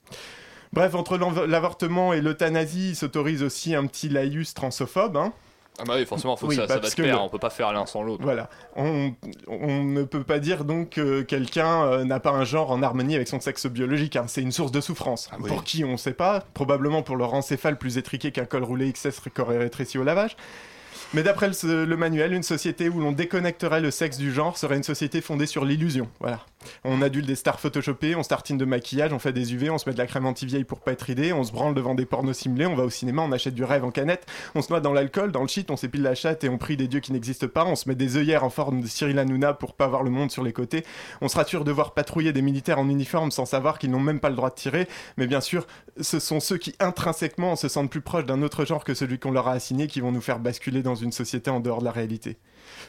[SPEAKER 13] Bref, entre l'avortement et l'euthanasie, il s'autorise aussi un petit laïus transophobe, hein.
[SPEAKER 1] Ah bah oui, forcément, faut que ça, ça va
[SPEAKER 13] que
[SPEAKER 1] pair,
[SPEAKER 13] le-
[SPEAKER 1] on peut pas faire l'un sans l'autre.
[SPEAKER 13] Voilà. On, on ne peut pas dire donc que quelqu'un euh, n'a pas un genre en harmonie avec son sexe biologique. hein. C'est une source de souffrance.
[SPEAKER 1] oui.
[SPEAKER 13] Pour qui, on ne sait pas. Probablement pour leur encéphale plus étriqué qu'un col roulé XS qu'aurait rétréci au lavage. Mais d'après le, le manuel, une société où l'on déconnecterait le sexe du genre serait une société fondée sur l'illusion. Voilà. On adulte des stars photoshopées, on tartine de maquillage, on fait des UV, on se met de la crème anti-vieille pour pas être ridé, on se branle devant des pornos simulés, on va au cinéma, on achète du rêve en canette, on se noie dans l'alcool, dans le shit, on s'épile la chatte et on prie des dieux qui n'existent pas, on se met des œillères en forme de Cyril Hanouna pour pas voir le monde sur les côtés, on se rassure de voir patrouiller des militaires en uniforme sans savoir qu'ils n'ont même pas le droit de tirer, mais bien sûr, ce sont ceux qui intrinsèquement se sentent plus proches d'un autre genre que celui qu'on leur a assigné qui vont nous faire basculer dans une société en dehors de la réalité.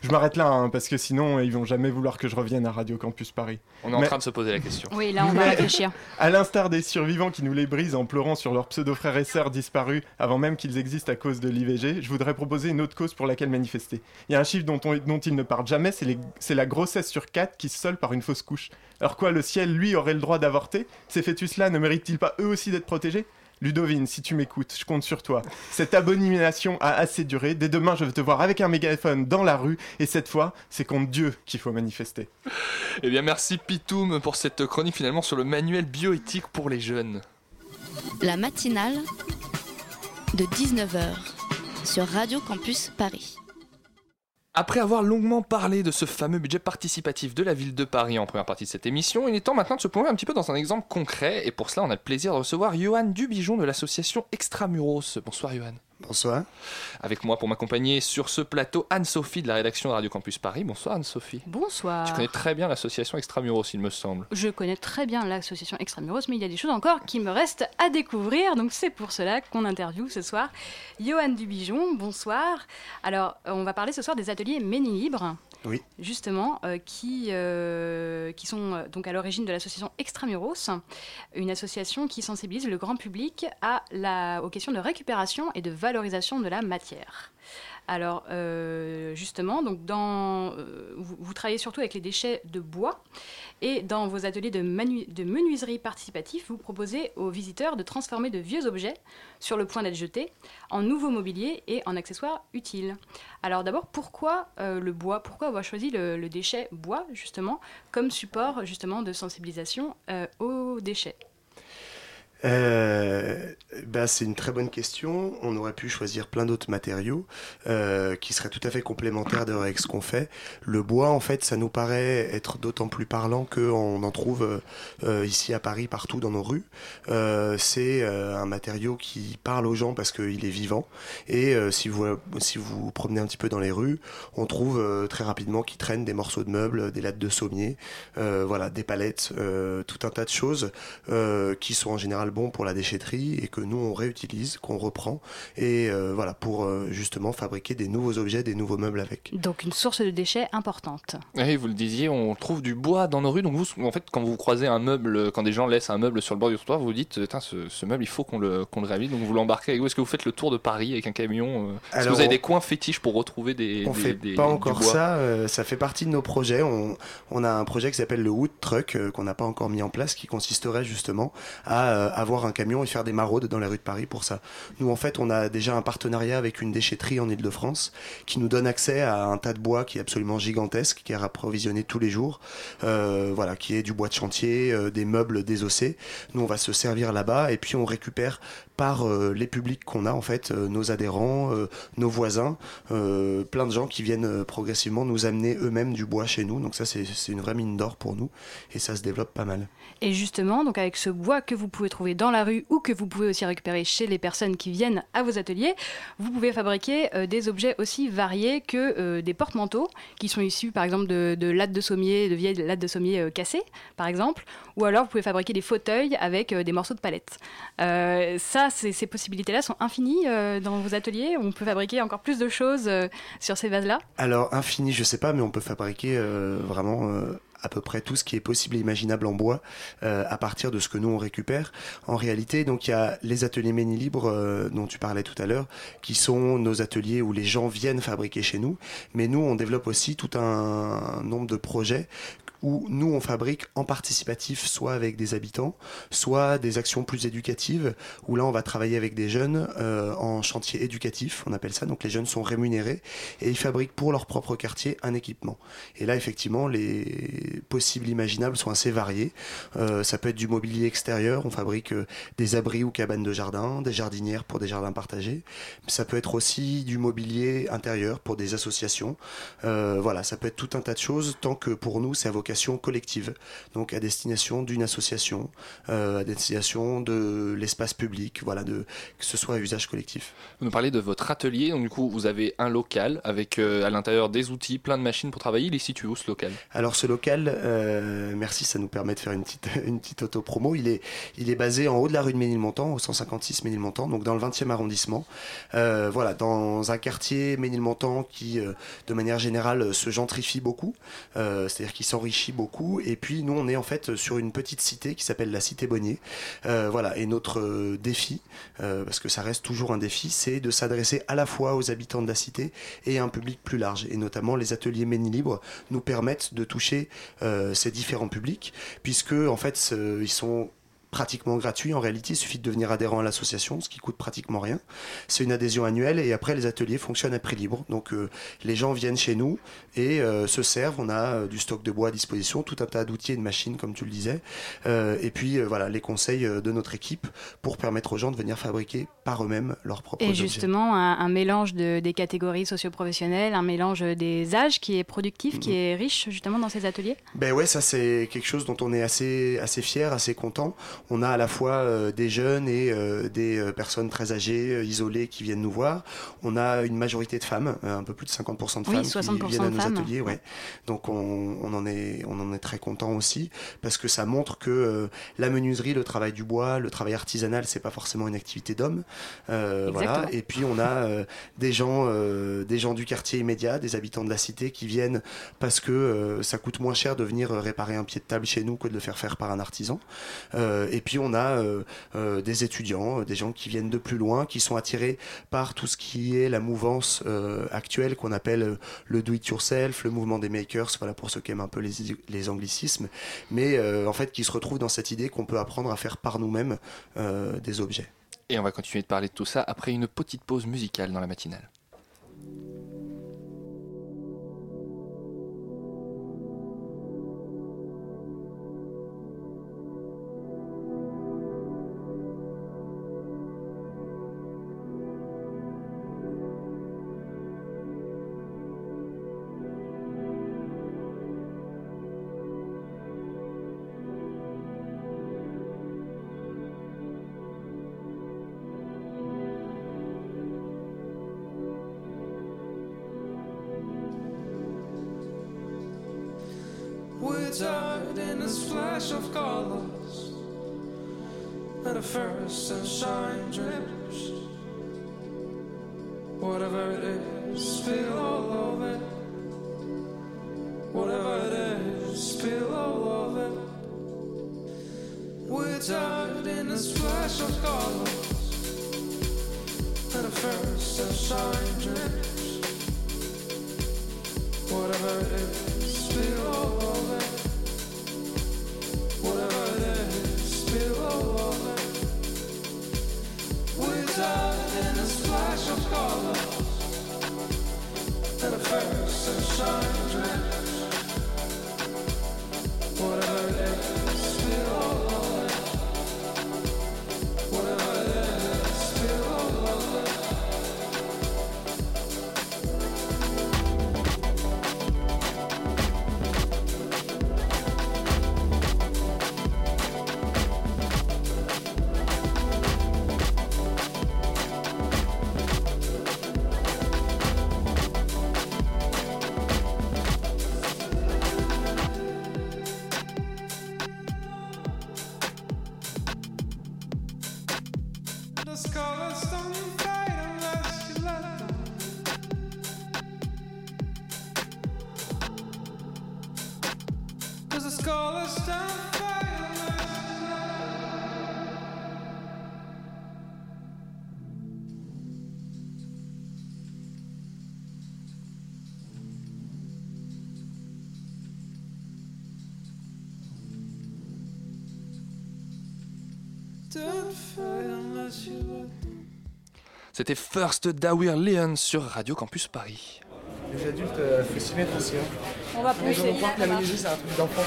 [SPEAKER 13] Je m'arrête là, hein, parce que sinon, ils vont jamais vouloir que je revienne à Radio Campus Paris.
[SPEAKER 1] On est en
[SPEAKER 13] Mais-
[SPEAKER 1] train de se poser la question.
[SPEAKER 8] Oui, là, on va réfléchir.
[SPEAKER 13] À l'instar des survivants qui nous les brisent en pleurant sur leurs pseudo-frères et sœurs disparus avant même qu'ils existent à cause de l'IVG, je voudrais proposer une autre cause pour laquelle manifester. Il y a un chiffre dont, on- dont ils ne parlent jamais, c'est les- la grossesse sur 4 qui se solde par une fausse couche. Alors quoi, le ciel, lui, aurait le droit d'avorter? Ces fœtus-là ne méritent-ils pas eux aussi d'être protégés? Ludovine, si tu m'écoutes, je compte sur toi. Cette abomination a assez duré. Dès demain, je veux te voir avec un mégaphone dans la rue. Et cette fois, c'est contre Dieu qu'il faut manifester.
[SPEAKER 1] Eh bien, merci Pitoum pour cette chronique finalement sur le manuel bioéthique pour les jeunes.
[SPEAKER 12] La matinale de 19h sur Radio Campus Paris.
[SPEAKER 1] Après avoir longuement parlé de ce fameux budget participatif de la ville de Paris en première partie de cette émission, il est temps maintenant de se plonger un petit peu dans un exemple concret. Et pour cela, on a le plaisir de recevoir Johan Dubijon de l'association Extramuros. Bonsoir Johan.
[SPEAKER 14] Bonsoir.
[SPEAKER 1] Avec moi pour m'accompagner sur ce plateau, Anne-Sophie de la rédaction de Radio Campus Paris. Bonsoir Anne-Sophie.
[SPEAKER 8] Bonsoir.
[SPEAKER 1] Tu connais très bien l'association Extramuros, il me semble.
[SPEAKER 8] Je connais très bien l'association Extramuros, mais il y a des choses encore qui me restent à découvrir. Donc c'est pour cela qu'on interviewe ce soir Johan Dubijon. Bonsoir. Alors, on va parler ce soir des ateliers Méni Libre. Justement, euh, qui, euh, qui sont euh, donc à l'origine de l'association Extramuros, une association qui sensibilise le grand public à la, aux questions de récupération et de valorisation de la matière. Alors, euh, justement, euh, vous, travaillez surtout avec les déchets de bois et dans vos ateliers de, menuiserie participatif, vous proposez aux visiteurs de transformer de vieux objets sur le point d'être jetés en nouveaux mobiliers et en accessoires utiles. Alors d'abord, pourquoi euh, le bois? Pourquoi avoir choisi le, déchet bois, justement, comme support justement de sensibilisation aux déchets?
[SPEAKER 14] Euh, bah, c'est une très bonne question. On aurait pu choisir plein d'autres matériaux euh, qui seraient tout à fait complémentaires d'ailleurs avec ce qu'on fait. Le bois, en fait, ça nous paraît être d'autant plus parlant qu'on en trouve euh, ici à Paris, partout dans nos rues. Euh, c'est un matériau qui parle aux gens parce qu'il est vivant. Et si vous si vous promenez un petit peu dans les rues, on trouve très rapidement qui traînent des morceaux de meubles, des lattes de sommier, voilà, des palettes, tout un tas de choses qui sont en général bons pour la déchetterie et que nous on réutilise, qu'on reprend et euh, voilà pour euh, justement fabriquer des nouveaux objets, des nouveaux meubles avec.
[SPEAKER 8] Donc une source de déchets importante.
[SPEAKER 1] Oui, vous le disiez, on trouve du bois dans nos rues. Donc vous, en fait, quand vous croisez un meuble, quand des gens laissent un meuble sur le bord du trottoir, vous vous dites, ce, ce meuble, il faut qu'on le, qu'on le réhabilite. Donc vous l'embarquez avec vous. Est-ce que vous faites le tour de Paris avec un camion euh Est-ce que vous avez
[SPEAKER 14] on-
[SPEAKER 1] des coins fétiches pour retrouver des
[SPEAKER 14] On
[SPEAKER 1] des-
[SPEAKER 14] fait
[SPEAKER 1] des-
[SPEAKER 14] pas encore ça, euh, ça fait partie de nos projets. On, on a un projet qui s'appelle le Wood Truck euh, qu'on n'a pas encore mis en place, qui consisterait justement à euh, avoir un camion et faire des maraudes dans les rues de Paris pour ça. Nous, en fait, on a déjà un partenariat avec une déchetterie en Ile-de-France qui nous donne accès à un tas de bois qui est absolument gigantesque, qui est approvisionné tous les jours, euh, voilà, qui est du bois de chantier, euh, des meubles désossés. Nous, on va se servir là-bas et puis on récupère par euh, les publics qu'on a en fait, euh, nos adhérents, euh, nos voisins, euh, plein de gens qui viennent progressivement nous amener eux-mêmes du bois chez nous. Donc ça c'est une vraie mine d'or pour nous et ça se développe pas mal.
[SPEAKER 8] Et justement, donc avec ce bois que vous pouvez trouver dans la rue ou que vous pouvez aussi récupérer chez les personnes qui viennent à vos ateliers, vous pouvez fabriquer euh, des objets aussi variés que euh, des porte-manteaux qui sont issus par exemple de, de lattes de sommier, de vieilles lattes de sommier euh, cassées par exemple, ou alors vous pouvez fabriquer des fauteuils avec des morceaux de palette. Ça, ces, possibilités-là sont infinies dans vos ateliers. On peut fabriquer encore plus de choses sur ces vases-là.
[SPEAKER 14] Alors infini, je sais pas, mais on peut fabriquer vraiment à peu près tout ce qui est possible et imaginable en bois euh, à partir de ce que nous on récupère. En réalité, donc il y a les ateliers Méni Libre euh, dont tu parlais tout à l'heure, qui sont nos ateliers où les gens viennent fabriquer chez nous, mais nous on développe aussi tout un nombre de projets où nous on fabrique en participatif soit avec des habitants, soit des actions plus éducatives, où là on va travailler avec des jeunes euh, en chantier éducatif, on appelle ça, donc les jeunes sont rémunérés et ils fabriquent pour leur propre quartier un équipement. Et là effectivement les possibles imaginables sont assez variés. Euh, ça peut être du mobilier extérieur, on fabrique euh, des abris ou cabanes de jardin, des jardinières pour des jardins partagés. Ça peut être aussi du mobilier intérieur pour des associations. Euh, voilà, ça peut être tout un tas de choses tant que pour nous c'est à vocation collective, donc à destination d'une association, euh, à destination de l'espace public, voilà, de, que ce soit à usage collectif.
[SPEAKER 1] Vous nous parlez de votre atelier, donc du coup vous avez un local avec euh, à l'intérieur des outils, plein de machines pour travailler. Il est situé où ce local?
[SPEAKER 14] Alors ce local, euh, merci, ça nous permet de faire une petite, une petite auto-promo. Il est, il est basé en haut de la rue de Ménilmontant, au 156 Ménilmontant, donc dans le 20e arrondissement. Voilà, dans un quartier Ménilmontant qui, de manière générale, se gentrifie beaucoup, c'est-à-dire qui s'enrichit beaucoup. Et puis nous, on est en fait sur une petite cité qui s'appelle la Cité Bonnier. Euh, voilà, et notre euh, défi, euh, parce que ça reste toujours un défi, c'est de s'adresser à la fois aux habitants de la cité et à un public plus large. Et notamment, les ateliers Méni Libre nous permettent de toucher ces différents publics, puisque en fait, ils sont pratiquement gratuits. En réalité, il suffit de devenir adhérent à l'association, ce qui coûte pratiquement rien. C'est une adhésion annuelle et après, les ateliers fonctionnent à prix libre. Donc, euh, les gens viennent chez nous et euh, se servent. On a euh, du stock de bois à disposition, tout un tas d'outils et de machines, comme tu le disais. Et puis, voilà, les conseils de notre équipe pour permettre aux gens de venir fabriquer par eux-mêmes leurs propres
[SPEAKER 8] Et
[SPEAKER 14] objets.
[SPEAKER 8] justement, un, un mélange de, des catégories socioprofessionnelles, un mélange des âges qui est productif, qui est riche justement dans ces ateliers?
[SPEAKER 14] Ben ouais, ça c'est quelque chose dont on est assez, assez fier, assez content. On a à la fois euh, des jeunes et euh, des euh, personnes très âgées, isolées qui viennent nous voir. On a une majorité de femmes, euh, un peu plus de 50% de
[SPEAKER 8] Oui,
[SPEAKER 14] femmes
[SPEAKER 8] 60%
[SPEAKER 14] qui viennent à nos
[SPEAKER 8] femmes.
[SPEAKER 14] ateliers. Ouais. Donc on, on en est, on en est très content aussi parce que ça montre que euh, la menuiserie, le travail du bois, le travail artisanal, c'est pas forcément une activité d'homme. Euh, voilà. Et puis on a euh, des gens, euh, des gens du quartier immédiat, des habitants de la cité qui viennent parce que euh, ça coûte moins cher de venir réparer un pied de table chez nous que de le faire faire par un artisan. Euh, et puis on a euh, euh, des étudiants, des gens qui viennent de plus loin, qui sont attirés par tout ce qui est la mouvance actuelle qu'on appelle le do it yourself, le mouvement des makers, voilà pour ceux qui aiment un peu les, les anglicismes, mais en fait qui se retrouvent dans cette idée qu'on peut apprendre à faire par nous-mêmes des objets.
[SPEAKER 1] Et on va continuer de parler de tout ça après une petite pause musicale dans la matinale.
[SPEAKER 15] and the first sunshine.
[SPEAKER 1] C'était First Dawir Leon sur Radio Campus Paris.
[SPEAKER 16] Les adultes, euh, faut s'y mettre aussi. Hein.
[SPEAKER 6] On va pousser.
[SPEAKER 16] croire que la menuiserie, c'est un truc d'enfant.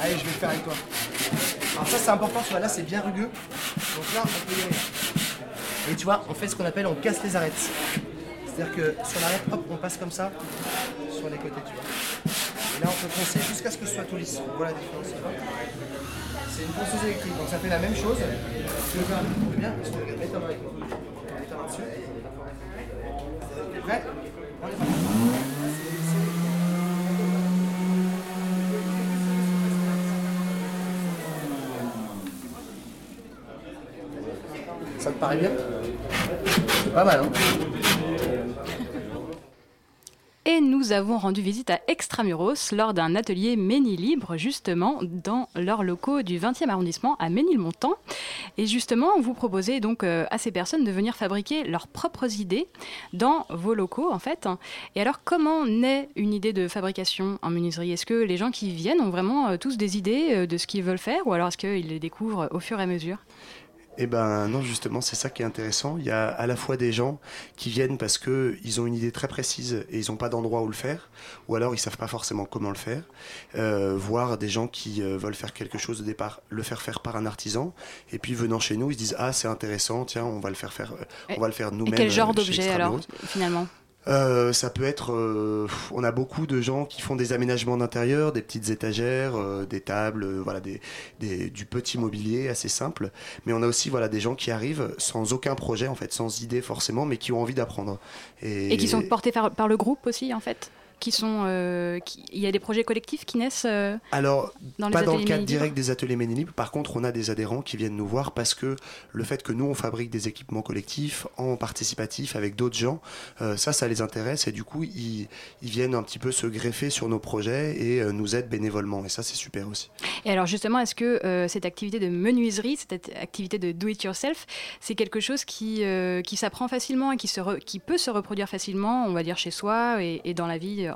[SPEAKER 16] Allez, je vais le faire avec toi. Alors ça, c'est important, tu vois, là, c'est bien rugueux. Donc là, on peut y aller. Et tu vois, on fait ce qu'on appelle on casse les arêtes. C'est-à-dire que sur l'arête, hop, on passe comme ça sur les côtés, tu vois. Là, on peut poncer jusqu'à ce que ce soit tout lisse. Voit la différence. C'est une ponceuse électrique, donc ça fait la même chose. Tu veux faire veux bien? Parce que, dessus. T'es prêt. Ça te paraît bien? Pas mal, hein?
[SPEAKER 8] Nous avons rendu visite à Extramuros lors d'un atelier Ménil-Libre, justement, dans leurs locaux du 20e arrondissement à Ménilmontant. Et justement, vous proposez donc euh, à ces personnes de venir fabriquer leurs propres idées dans vos locaux, en fait. Et alors, comment naît une idée de fabrication en menuiserie? Est-ce que les gens qui viennent ont vraiment euh, tous des idées euh, de ce qu'ils veulent faire? Ou alors est-ce qu'ils les découvrent au fur et à mesure?
[SPEAKER 14] Eh ben non, justement, c'est ça qui est intéressant. Il y a à la fois des gens qui viennent parce que ils ont une idée très précise et ils n'ont pas d'endroit où le faire, ou alors ils savent pas forcément comment le faire. Euh, voir des gens qui euh, veulent faire quelque chose au départ, le faire faire par un artisan, et puis venant chez nous, ils se disent ah c'est intéressant, tiens on va le faire faire, euh, on va le faire nous-mêmes.
[SPEAKER 8] Et quel genre
[SPEAKER 14] euh,
[SPEAKER 8] d'objet alors, finalement?
[SPEAKER 14] Euh, ça peut être, euh, on a beaucoup de gens qui font des aménagements d'intérieur, des petites étagères, euh, des tables, euh, voilà, des, des- du petit mobilier assez simple. Mais on a aussi voilà des gens qui arrivent sans aucun projet en fait, sans idée forcément, mais qui ont envie d'apprendre.
[SPEAKER 8] Et qui sont portés par, par le groupe aussi, en fait? Qui sont, euh, Il y a des projets collectifs qui naissent euh,
[SPEAKER 14] Alors,
[SPEAKER 8] dans les
[SPEAKER 14] pas dans le cadre direct des ateliers Ménilib. Par contre, on a des adhérents qui viennent nous voir parce que le fait que nous, on fabrique des équipements collectifs en participatif avec d'autres gens, euh, ça, ça les intéresse et du coup, ils, ils viennent un petit peu se greffer sur nos projets et nous aident bénévolement. Et ça, c'est super aussi.
[SPEAKER 8] Et alors justement, est-ce que cette activité de menuiserie, cette activité de do-it-yourself, c'est quelque chose qui, qui s'apprend facilement et qui, se re- qui peut se reproduire facilement, on va dire, chez soi et, et dans la vie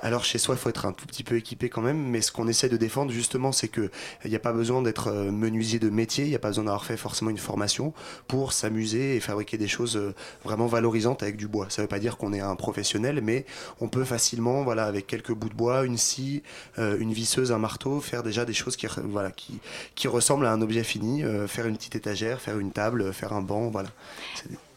[SPEAKER 14] Alors chez soi, il faut être un tout petit peu équipé quand même, mais ce qu'on essaie de défendre justement, c'est que il n'y a pas besoin d'être euh, menuisier de métier, il n'y a pas besoin d'avoir fait forcément une formation pour s'amuser et fabriquer des choses euh, vraiment valorisantes avec du bois. Ça ne veut pas dire qu'on est un professionnel, mais on peut facilement, voilà, avec quelques bouts de bois, une scie, euh, une visseuse, un marteau, faire déjà des choses qui, ressemblent à un objet fini, faire une petite étagère, faire une table, faire un banc, voilà.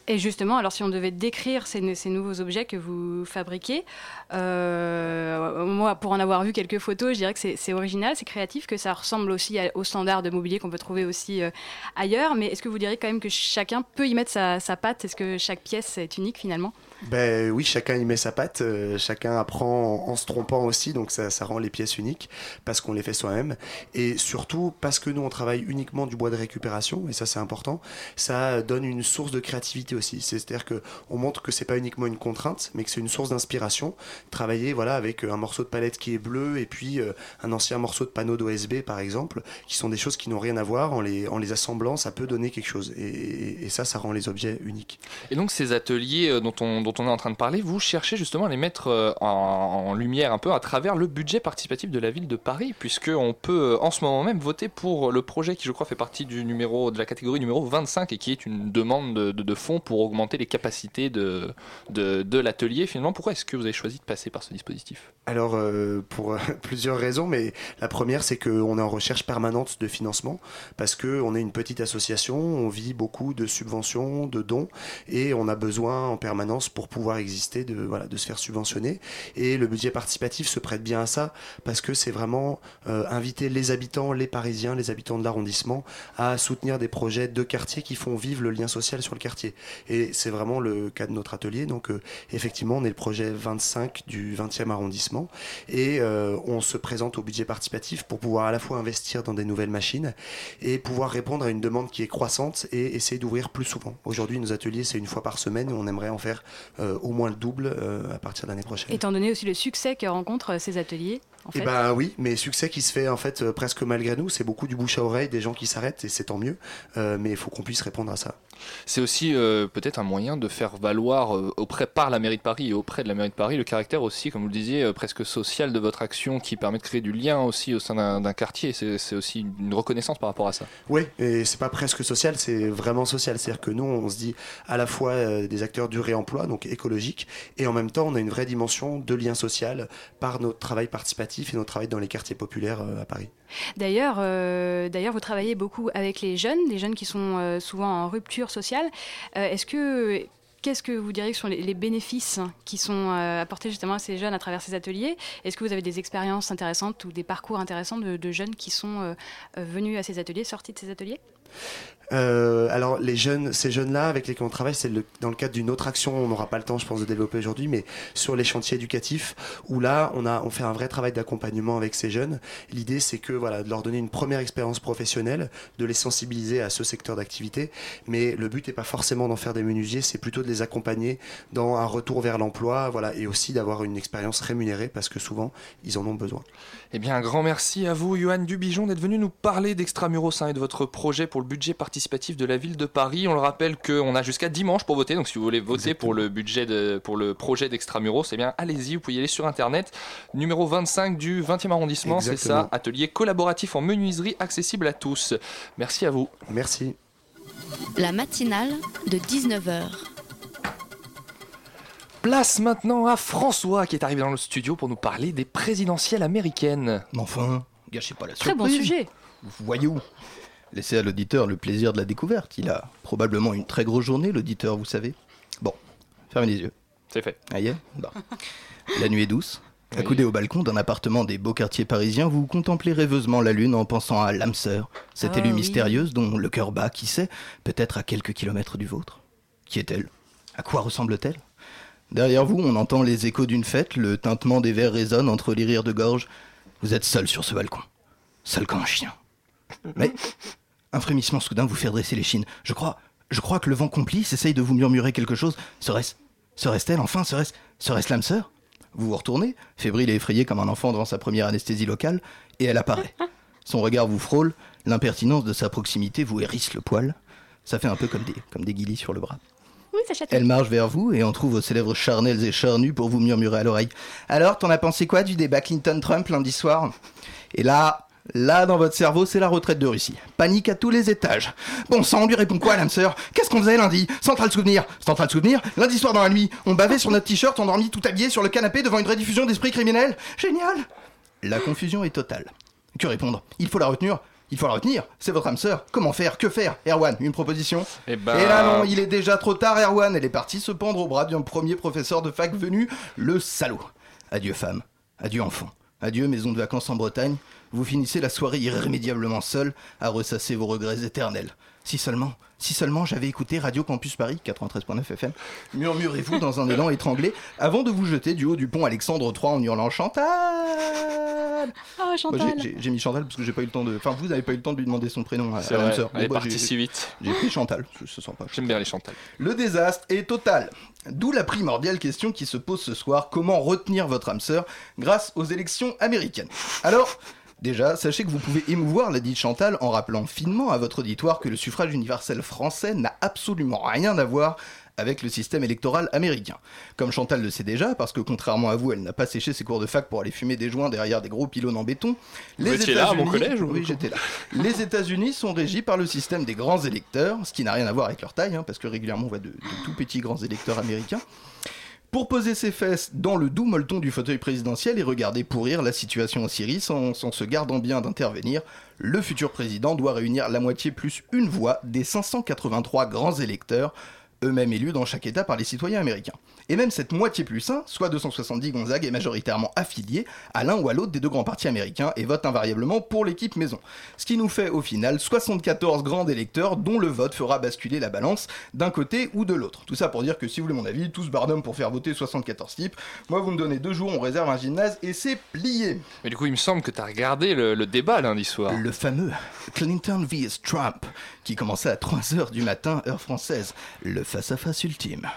[SPEAKER 8] Et justement, alors si on devait décrire ces, nouveaux objets que vous fabriquez, euh, moi, pour en avoir vu quelques photos, je dirais que c'est original, c'est créatif, que ça ressemble aussi à- aux standards de mobilier qu'on peut trouver aussi euh, ailleurs. Mais est-ce que vous diriez quand même que chacun peut y mettre sa patte? Est-ce que chaque pièce est unique finalement?
[SPEAKER 14] Ben oui, chacun y met sa patte, euh, chacun apprend en, se trompant aussi, donc ça, ça rend les pièces uniques parce qu'on les fait soi-même. Et surtout, parce que nous on travaille uniquement du bois de récupération, et ça c'est important, ça donne une source de créativité aussi. C'est-à-dire que on montre que c'est pas uniquement une contrainte, mais que c'est une source d'inspiration. Travailler voilà avec euh, un morceau de palette qui est bleu et puis euh, un ancien morceau de panneau d'OSB par exemple, qui sont des choses qui n'ont rien à voir. En les, en les assemblant, ça peut donner quelque chose. Et, et- et ça, ça rend les objets uniques.
[SPEAKER 1] Et donc ces ateliers euh, dont on, dont on est en train de parler, vous cherchez justement à les mettre euh, en, lumière un peu à travers le budget participatif de la ville de Paris, puisqu'on peut euh, en ce moment même voter pour le projet qui je crois fait partie du numéro, de la catégorie numéro 25 et qui est une demande de, fonds pour augmenter les capacités de, de, l'atelier. Finalement, pourquoi est-ce que vous avez choisi de passer par ce dispositif?
[SPEAKER 14] Alors, euh, pour plusieurs raisons, mais la première, c'est qu'on est en recherche permanente de financement, parce qu'on est une petite association, on vit beaucoup de subventions, de dons, et on a besoin en permanence pour pouvoir exister de, voilà, de se faire subventionner. Et le budget participatif se prête bien à ça, parce que c'est vraiment euh, inviter les habitants, les Parisiens, les habitants de l'arrondissement, à soutenir des projets de quartier qui font vivre le lien social sur le quartier. Et c'est vraiment le cas de notre atelier. Donc, euh, effectivement, on est le projet 25 du 20e arrondissement et euh, on se présente au budget participatif pour pouvoir à la fois investir dans des nouvelles machines et pouvoir répondre à une demande qui est croissante et essayer d'ouvrir plus souvent. Aujourd'hui, nos ateliers, c'est une fois par semaine et on aimerait en faire au moins le double euh, à partir de l'année prochaine.
[SPEAKER 8] Étant donné aussi le succès que rencontrent euh, ces ateliers, en
[SPEAKER 14] Eh
[SPEAKER 8] fait.
[SPEAKER 14] ben oui, mais succès qui se fait en fait euh, presque malgré nous, c'est beaucoup du bouche à oreille, des gens qui s'arrêtent et c'est tant mieux, Euh, mais il faut qu'on puisse répondre à ça.
[SPEAKER 1] C'est aussi euh, peut-être un moyen de faire valoir euh, auprès par la mairie de Paris et auprès de la mairie de Paris le caractère aussi, comme vous le disiez, euh, presque social de votre action qui permet de créer du lien aussi au sein d'un quartier. C'est c'est aussi une reconnaissance par rapport à ça.
[SPEAKER 14] Oui, et c'est pas presque social, c'est vraiment social. C'est-à-dire que nous, on se dit à la fois euh, des acteurs du réemploi, donc écologique, et en même temps, on a une vraie dimension de lien social par notre travail participatif et notre travail dans les quartiers populaires euh, à Paris.
[SPEAKER 8] D'ailleurs, euh, d'ailleurs, vous travaillez beaucoup avec les jeunes, les jeunes qui sont euh, souvent en rupture ascenseur social. Euh, Est-ce que Qu'est-ce que vous diriez que sont les, bénéfices qui sont apportés justement à ces jeunes à travers ces ateliers? Est-ce que vous avez des expériences intéressantes ou des parcours intéressants de, de jeunes qui sont venus à ces ateliers, sortis de ces ateliers?
[SPEAKER 14] Euh, alors les jeunes, ces jeunes-là avec lesquels on travaille, c'est le- dans le cadre d'une autre action. On n'aura pas le temps, je pense, de développer aujourd'hui, mais sur les chantiers éducatifs où là, on a, on fait un vrai travail d'accompagnement avec ces jeunes. L'idée, c'est que voilà, de leur donner une première expérience professionnelle, de les sensibiliser à ce secteur d'activité. Mais le but n'est pas forcément d'en faire des menuisiers, c'est plutôt de les accompagner dans un retour vers l'emploi, voilà, et aussi d'avoir une expérience rémunérée parce que souvent, ils en ont besoin.
[SPEAKER 1] Eh bien, un grand merci à vous, Johan Dubijon, d'être venu nous parler d'Extramuros hein, et de votre projet pour le budget participatif de la ville de Paris. On le rappelle qu'on a jusqu'à dimanche pour voter, donc si vous voulez voter pour le budget de, pour le projet d'Extramuros, eh bien, allez-y, vous pouvez y aller sur internet. Numéro 25 du 20e arrondissement, c'est ça, atelier collaboratif en menuiserie accessible à tous. Merci à vous.
[SPEAKER 14] Merci.
[SPEAKER 12] La matinale de 19h.
[SPEAKER 1] Place maintenant à François qui est arrivé dans le studio pour nous parler des présidentielles américaines.
[SPEAKER 17] Mais enfin, gâchez pas la
[SPEAKER 8] Très bon
[SPEAKER 17] surprise.
[SPEAKER 8] sujet.
[SPEAKER 17] Voyou. Laissez à l'auditeur le plaisir de la découverte. Il a probablement une très grosse journée, l'auditeur, vous savez. Bon, fermez les yeux.
[SPEAKER 1] C'est fait.
[SPEAKER 17] Ah yeah Bon. La nuit est douce. Accoudé au balcon d'un appartement des beaux quartiers parisiens, vous contemplez rêveusement la lune en pensant à l'âme sœur, cette
[SPEAKER 8] Ah
[SPEAKER 17] élue
[SPEAKER 8] oui.
[SPEAKER 17] mystérieuse dont le cœur bat, qui sait, peut-être à quelques kilomètres du vôtre. Qui est-elle? À quoi ressemble-t-elle? Derrière vous, on entend les échos d'une fête, le tintement des verres résonne entre les rires de gorge. Vous êtes seul sur ce balcon. Seul comme un chien. Mais un frémissement soudain vous fait dresser les chines. Je crois, je crois que le vent complice essaye de vous murmurer quelque chose. Serait-ce, serait-elle enfin Serait-ce, serait-ce l'âme sœur? Vous vous retournez, fébrile et effrayé comme un enfant devant sa première anesthésie locale, et elle apparaît. Son regard vous frôle, l'impertinence de sa proximité vous hérisse le poil. Ça fait un peu comme des, comme des guilis sur le bras.
[SPEAKER 8] Oui, ça.
[SPEAKER 17] Elle marche vers vous et en trouve vos célèbres charnels et charnus pour vous murmurer à l'oreille. Alors, t'en as pensé quoi du débat Clinton-Trump lundi soir? Et là, là dans votre cerveau, c'est la retraite de Russie. Panique à tous les étages. Bon sang, on lui répond quoi, l'âme sœur? Qu'est-ce qu'on faisait lundi? Central souvenir. Central souvenir Lundi soir dans la nuit, on bavait sur notre t-shirt endormi tout habillé sur le canapé devant une rediffusion d'esprit criminel Génial La confusion est totale. Que répondre? Il faut la retenir il faut la retenir, c'est votre âme sœur. Comment faire? Que faire? Erwan, une proposition?
[SPEAKER 1] Eh ben-
[SPEAKER 17] Et là non, il est déjà trop tard, Erwan. Elle est partie se pendre au bras d'un premier professeur de fac venu, le salaud. Adieu femme, adieu enfant, adieu maison de vacances en Bretagne. Vous finissez la soirée irrémédiablement seul à ressasser vos regrets éternels. Si seulement, si seulement j'avais écouté Radio Campus Paris 93.9 FM, murmurez-vous dans un élan étranglé avant de vous jeter du haut du pont Alexandre III en hurlant Chantal.
[SPEAKER 8] Oh, Chantal.
[SPEAKER 17] j'ai- j'ai- J'ai mis Chantal parce que j'ai pas eu le temps de. Enfin, vous n'avez pas eu le temps de lui demander son prénom à,
[SPEAKER 1] C'est
[SPEAKER 17] à
[SPEAKER 1] vrai,
[SPEAKER 17] sœur.
[SPEAKER 1] elle est
[SPEAKER 17] bah,
[SPEAKER 1] partie
[SPEAKER 17] j'ai-
[SPEAKER 1] si vite.
[SPEAKER 17] J'ai pris Chantal, je se sens pas.
[SPEAKER 1] J'aime bien les Chantal.
[SPEAKER 17] Le désastre est total. D'où la primordiale question qui se pose ce soir comment retenir votre âme sœur grâce aux élections américaines? Alors, déjà, sachez que vous pouvez émouvoir la dite Chantal en rappelant finement à votre auditoire que le suffrage universel français n'a absolument rien à voir avec le système électoral américain. Comme Chantal le sait déjà, parce que contrairement à vous, elle n'a pas séché ses cours de fac pour aller fumer des joints derrière des gros pylônes en béton.
[SPEAKER 1] Vous étiez là, à mon
[SPEAKER 17] États-Unis-
[SPEAKER 1] collège, ou-
[SPEAKER 17] Oui, j'étais là. Les États-Unis sont régis par le système des grands électeurs, ce qui n'a rien à voir avec leur taille, hein, parce que régulièrement on voit de, de tout petits grands électeurs américains. Pour poser ses fesses dans le doux molleton du fauteuil présidentiel et regarder pourrir la situation en Syrie sans, se gardant bien d'intervenir, le futur président doit réunir la moitié plus une voix des 583 grands électeurs, eux-mêmes élus dans chaque État par les citoyens américains. Et même cette moitié plus 1, soit 270 Gonzague, est majoritairement affiliée à l'un ou à l'autre des deux grands partis américains et vote invariablement pour l'équipe maison. Ce qui nous fait au final 74 grands électeurs dont le vote fera basculer la balance d'un côté ou de l'autre. Tout ça pour dire que si vous voulez mon avis, tous barnum pour faire voter 74 types. Moi vous me donnez deux jours, on réserve un gymnase et c'est plié.
[SPEAKER 1] Mais du coup, il me semble que tu as regardé le, le débat lundi soir.
[SPEAKER 17] Le fameux Clinton vs Trump, qui commençait à 3h du matin, heure française. Le face-à-face ultime.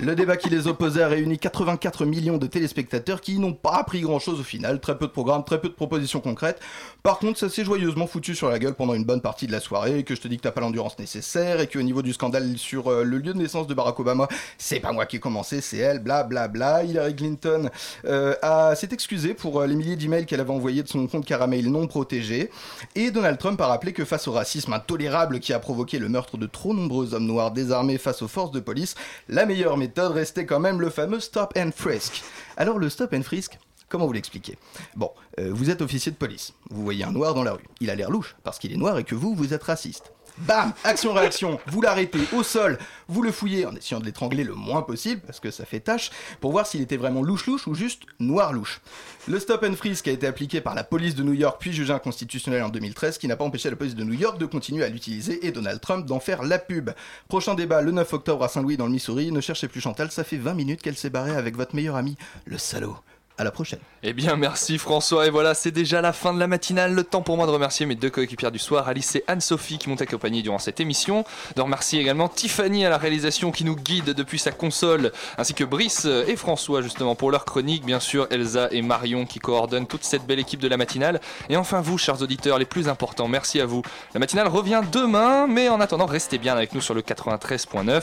[SPEAKER 17] Le débat qui les opposait a réuni 84 millions de téléspectateurs qui n'ont pas appris grand-chose au final. Très peu de programmes, très peu de propositions concrètes. Par contre, ça s'est joyeusement foutu sur la gueule pendant une bonne partie de la soirée, que je te dis que t'as pas l'endurance nécessaire, et qu'au niveau du scandale sur euh, le lieu de naissance de Barack Obama, c'est pas moi qui ai commencé, c'est elle, bla bla bla. Hillary Clinton euh, s'est excusée pour euh, les milliers d'emails qu'elle avait envoyés de son compte caramel non protégé. Et Donald Trump a rappelé que face au racisme intolérable qui a provoqué le meurtre de trop nombreux hommes noirs désarmés face aux forces de police, la meilleure méthode restait même le fameux stop and frisk. Alors le stop and frisk, Comment vous l'expliquer Bon, euh, vous êtes officier de police, vous voyez un noir dans la rue, il a l'air louche parce qu'il est noir et que vous, vous êtes raciste. Bam Action-réaction, vous l'arrêtez au sol, vous le fouillez en essayant de l'étrangler le moins possible, parce que ça fait tâche, pour voir s'il était vraiment louche-louche ou juste noir-louche. Le stop and freeze qui a été appliqué par la police de New York puis jugé inconstitutionnel en 2013, qui n'a pas empêché la police de New York de continuer à l'utiliser et Donald Trump d'en faire la pub. Prochain débat le 9 octobre à Saint-Louis dans le Missouri. Ne cherchez plus Chantal, ça fait 20 minutes qu'elle s'est barrée avec votre meilleur ami, le salaud. La prochaine.
[SPEAKER 1] Eh bien, merci François. Et voilà, c'est déjà la fin de la matinale. Le temps pour moi de remercier mes deux coéquipières du soir, Alice et Anne-Sophie, qui m'ont accompagné durant cette émission. De remercier également Tiffany à la réalisation qui nous guide depuis sa console, ainsi que Brice et François, justement, pour leur chronique. Bien sûr, Elsa et Marion qui coordonnent toute cette belle équipe de la matinale. Et enfin, vous, chers auditeurs, les plus importants, merci à vous. La matinale revient demain, mais en attendant, restez bien avec nous sur le 93.9.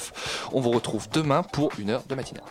[SPEAKER 1] On vous retrouve demain pour une heure de matinale.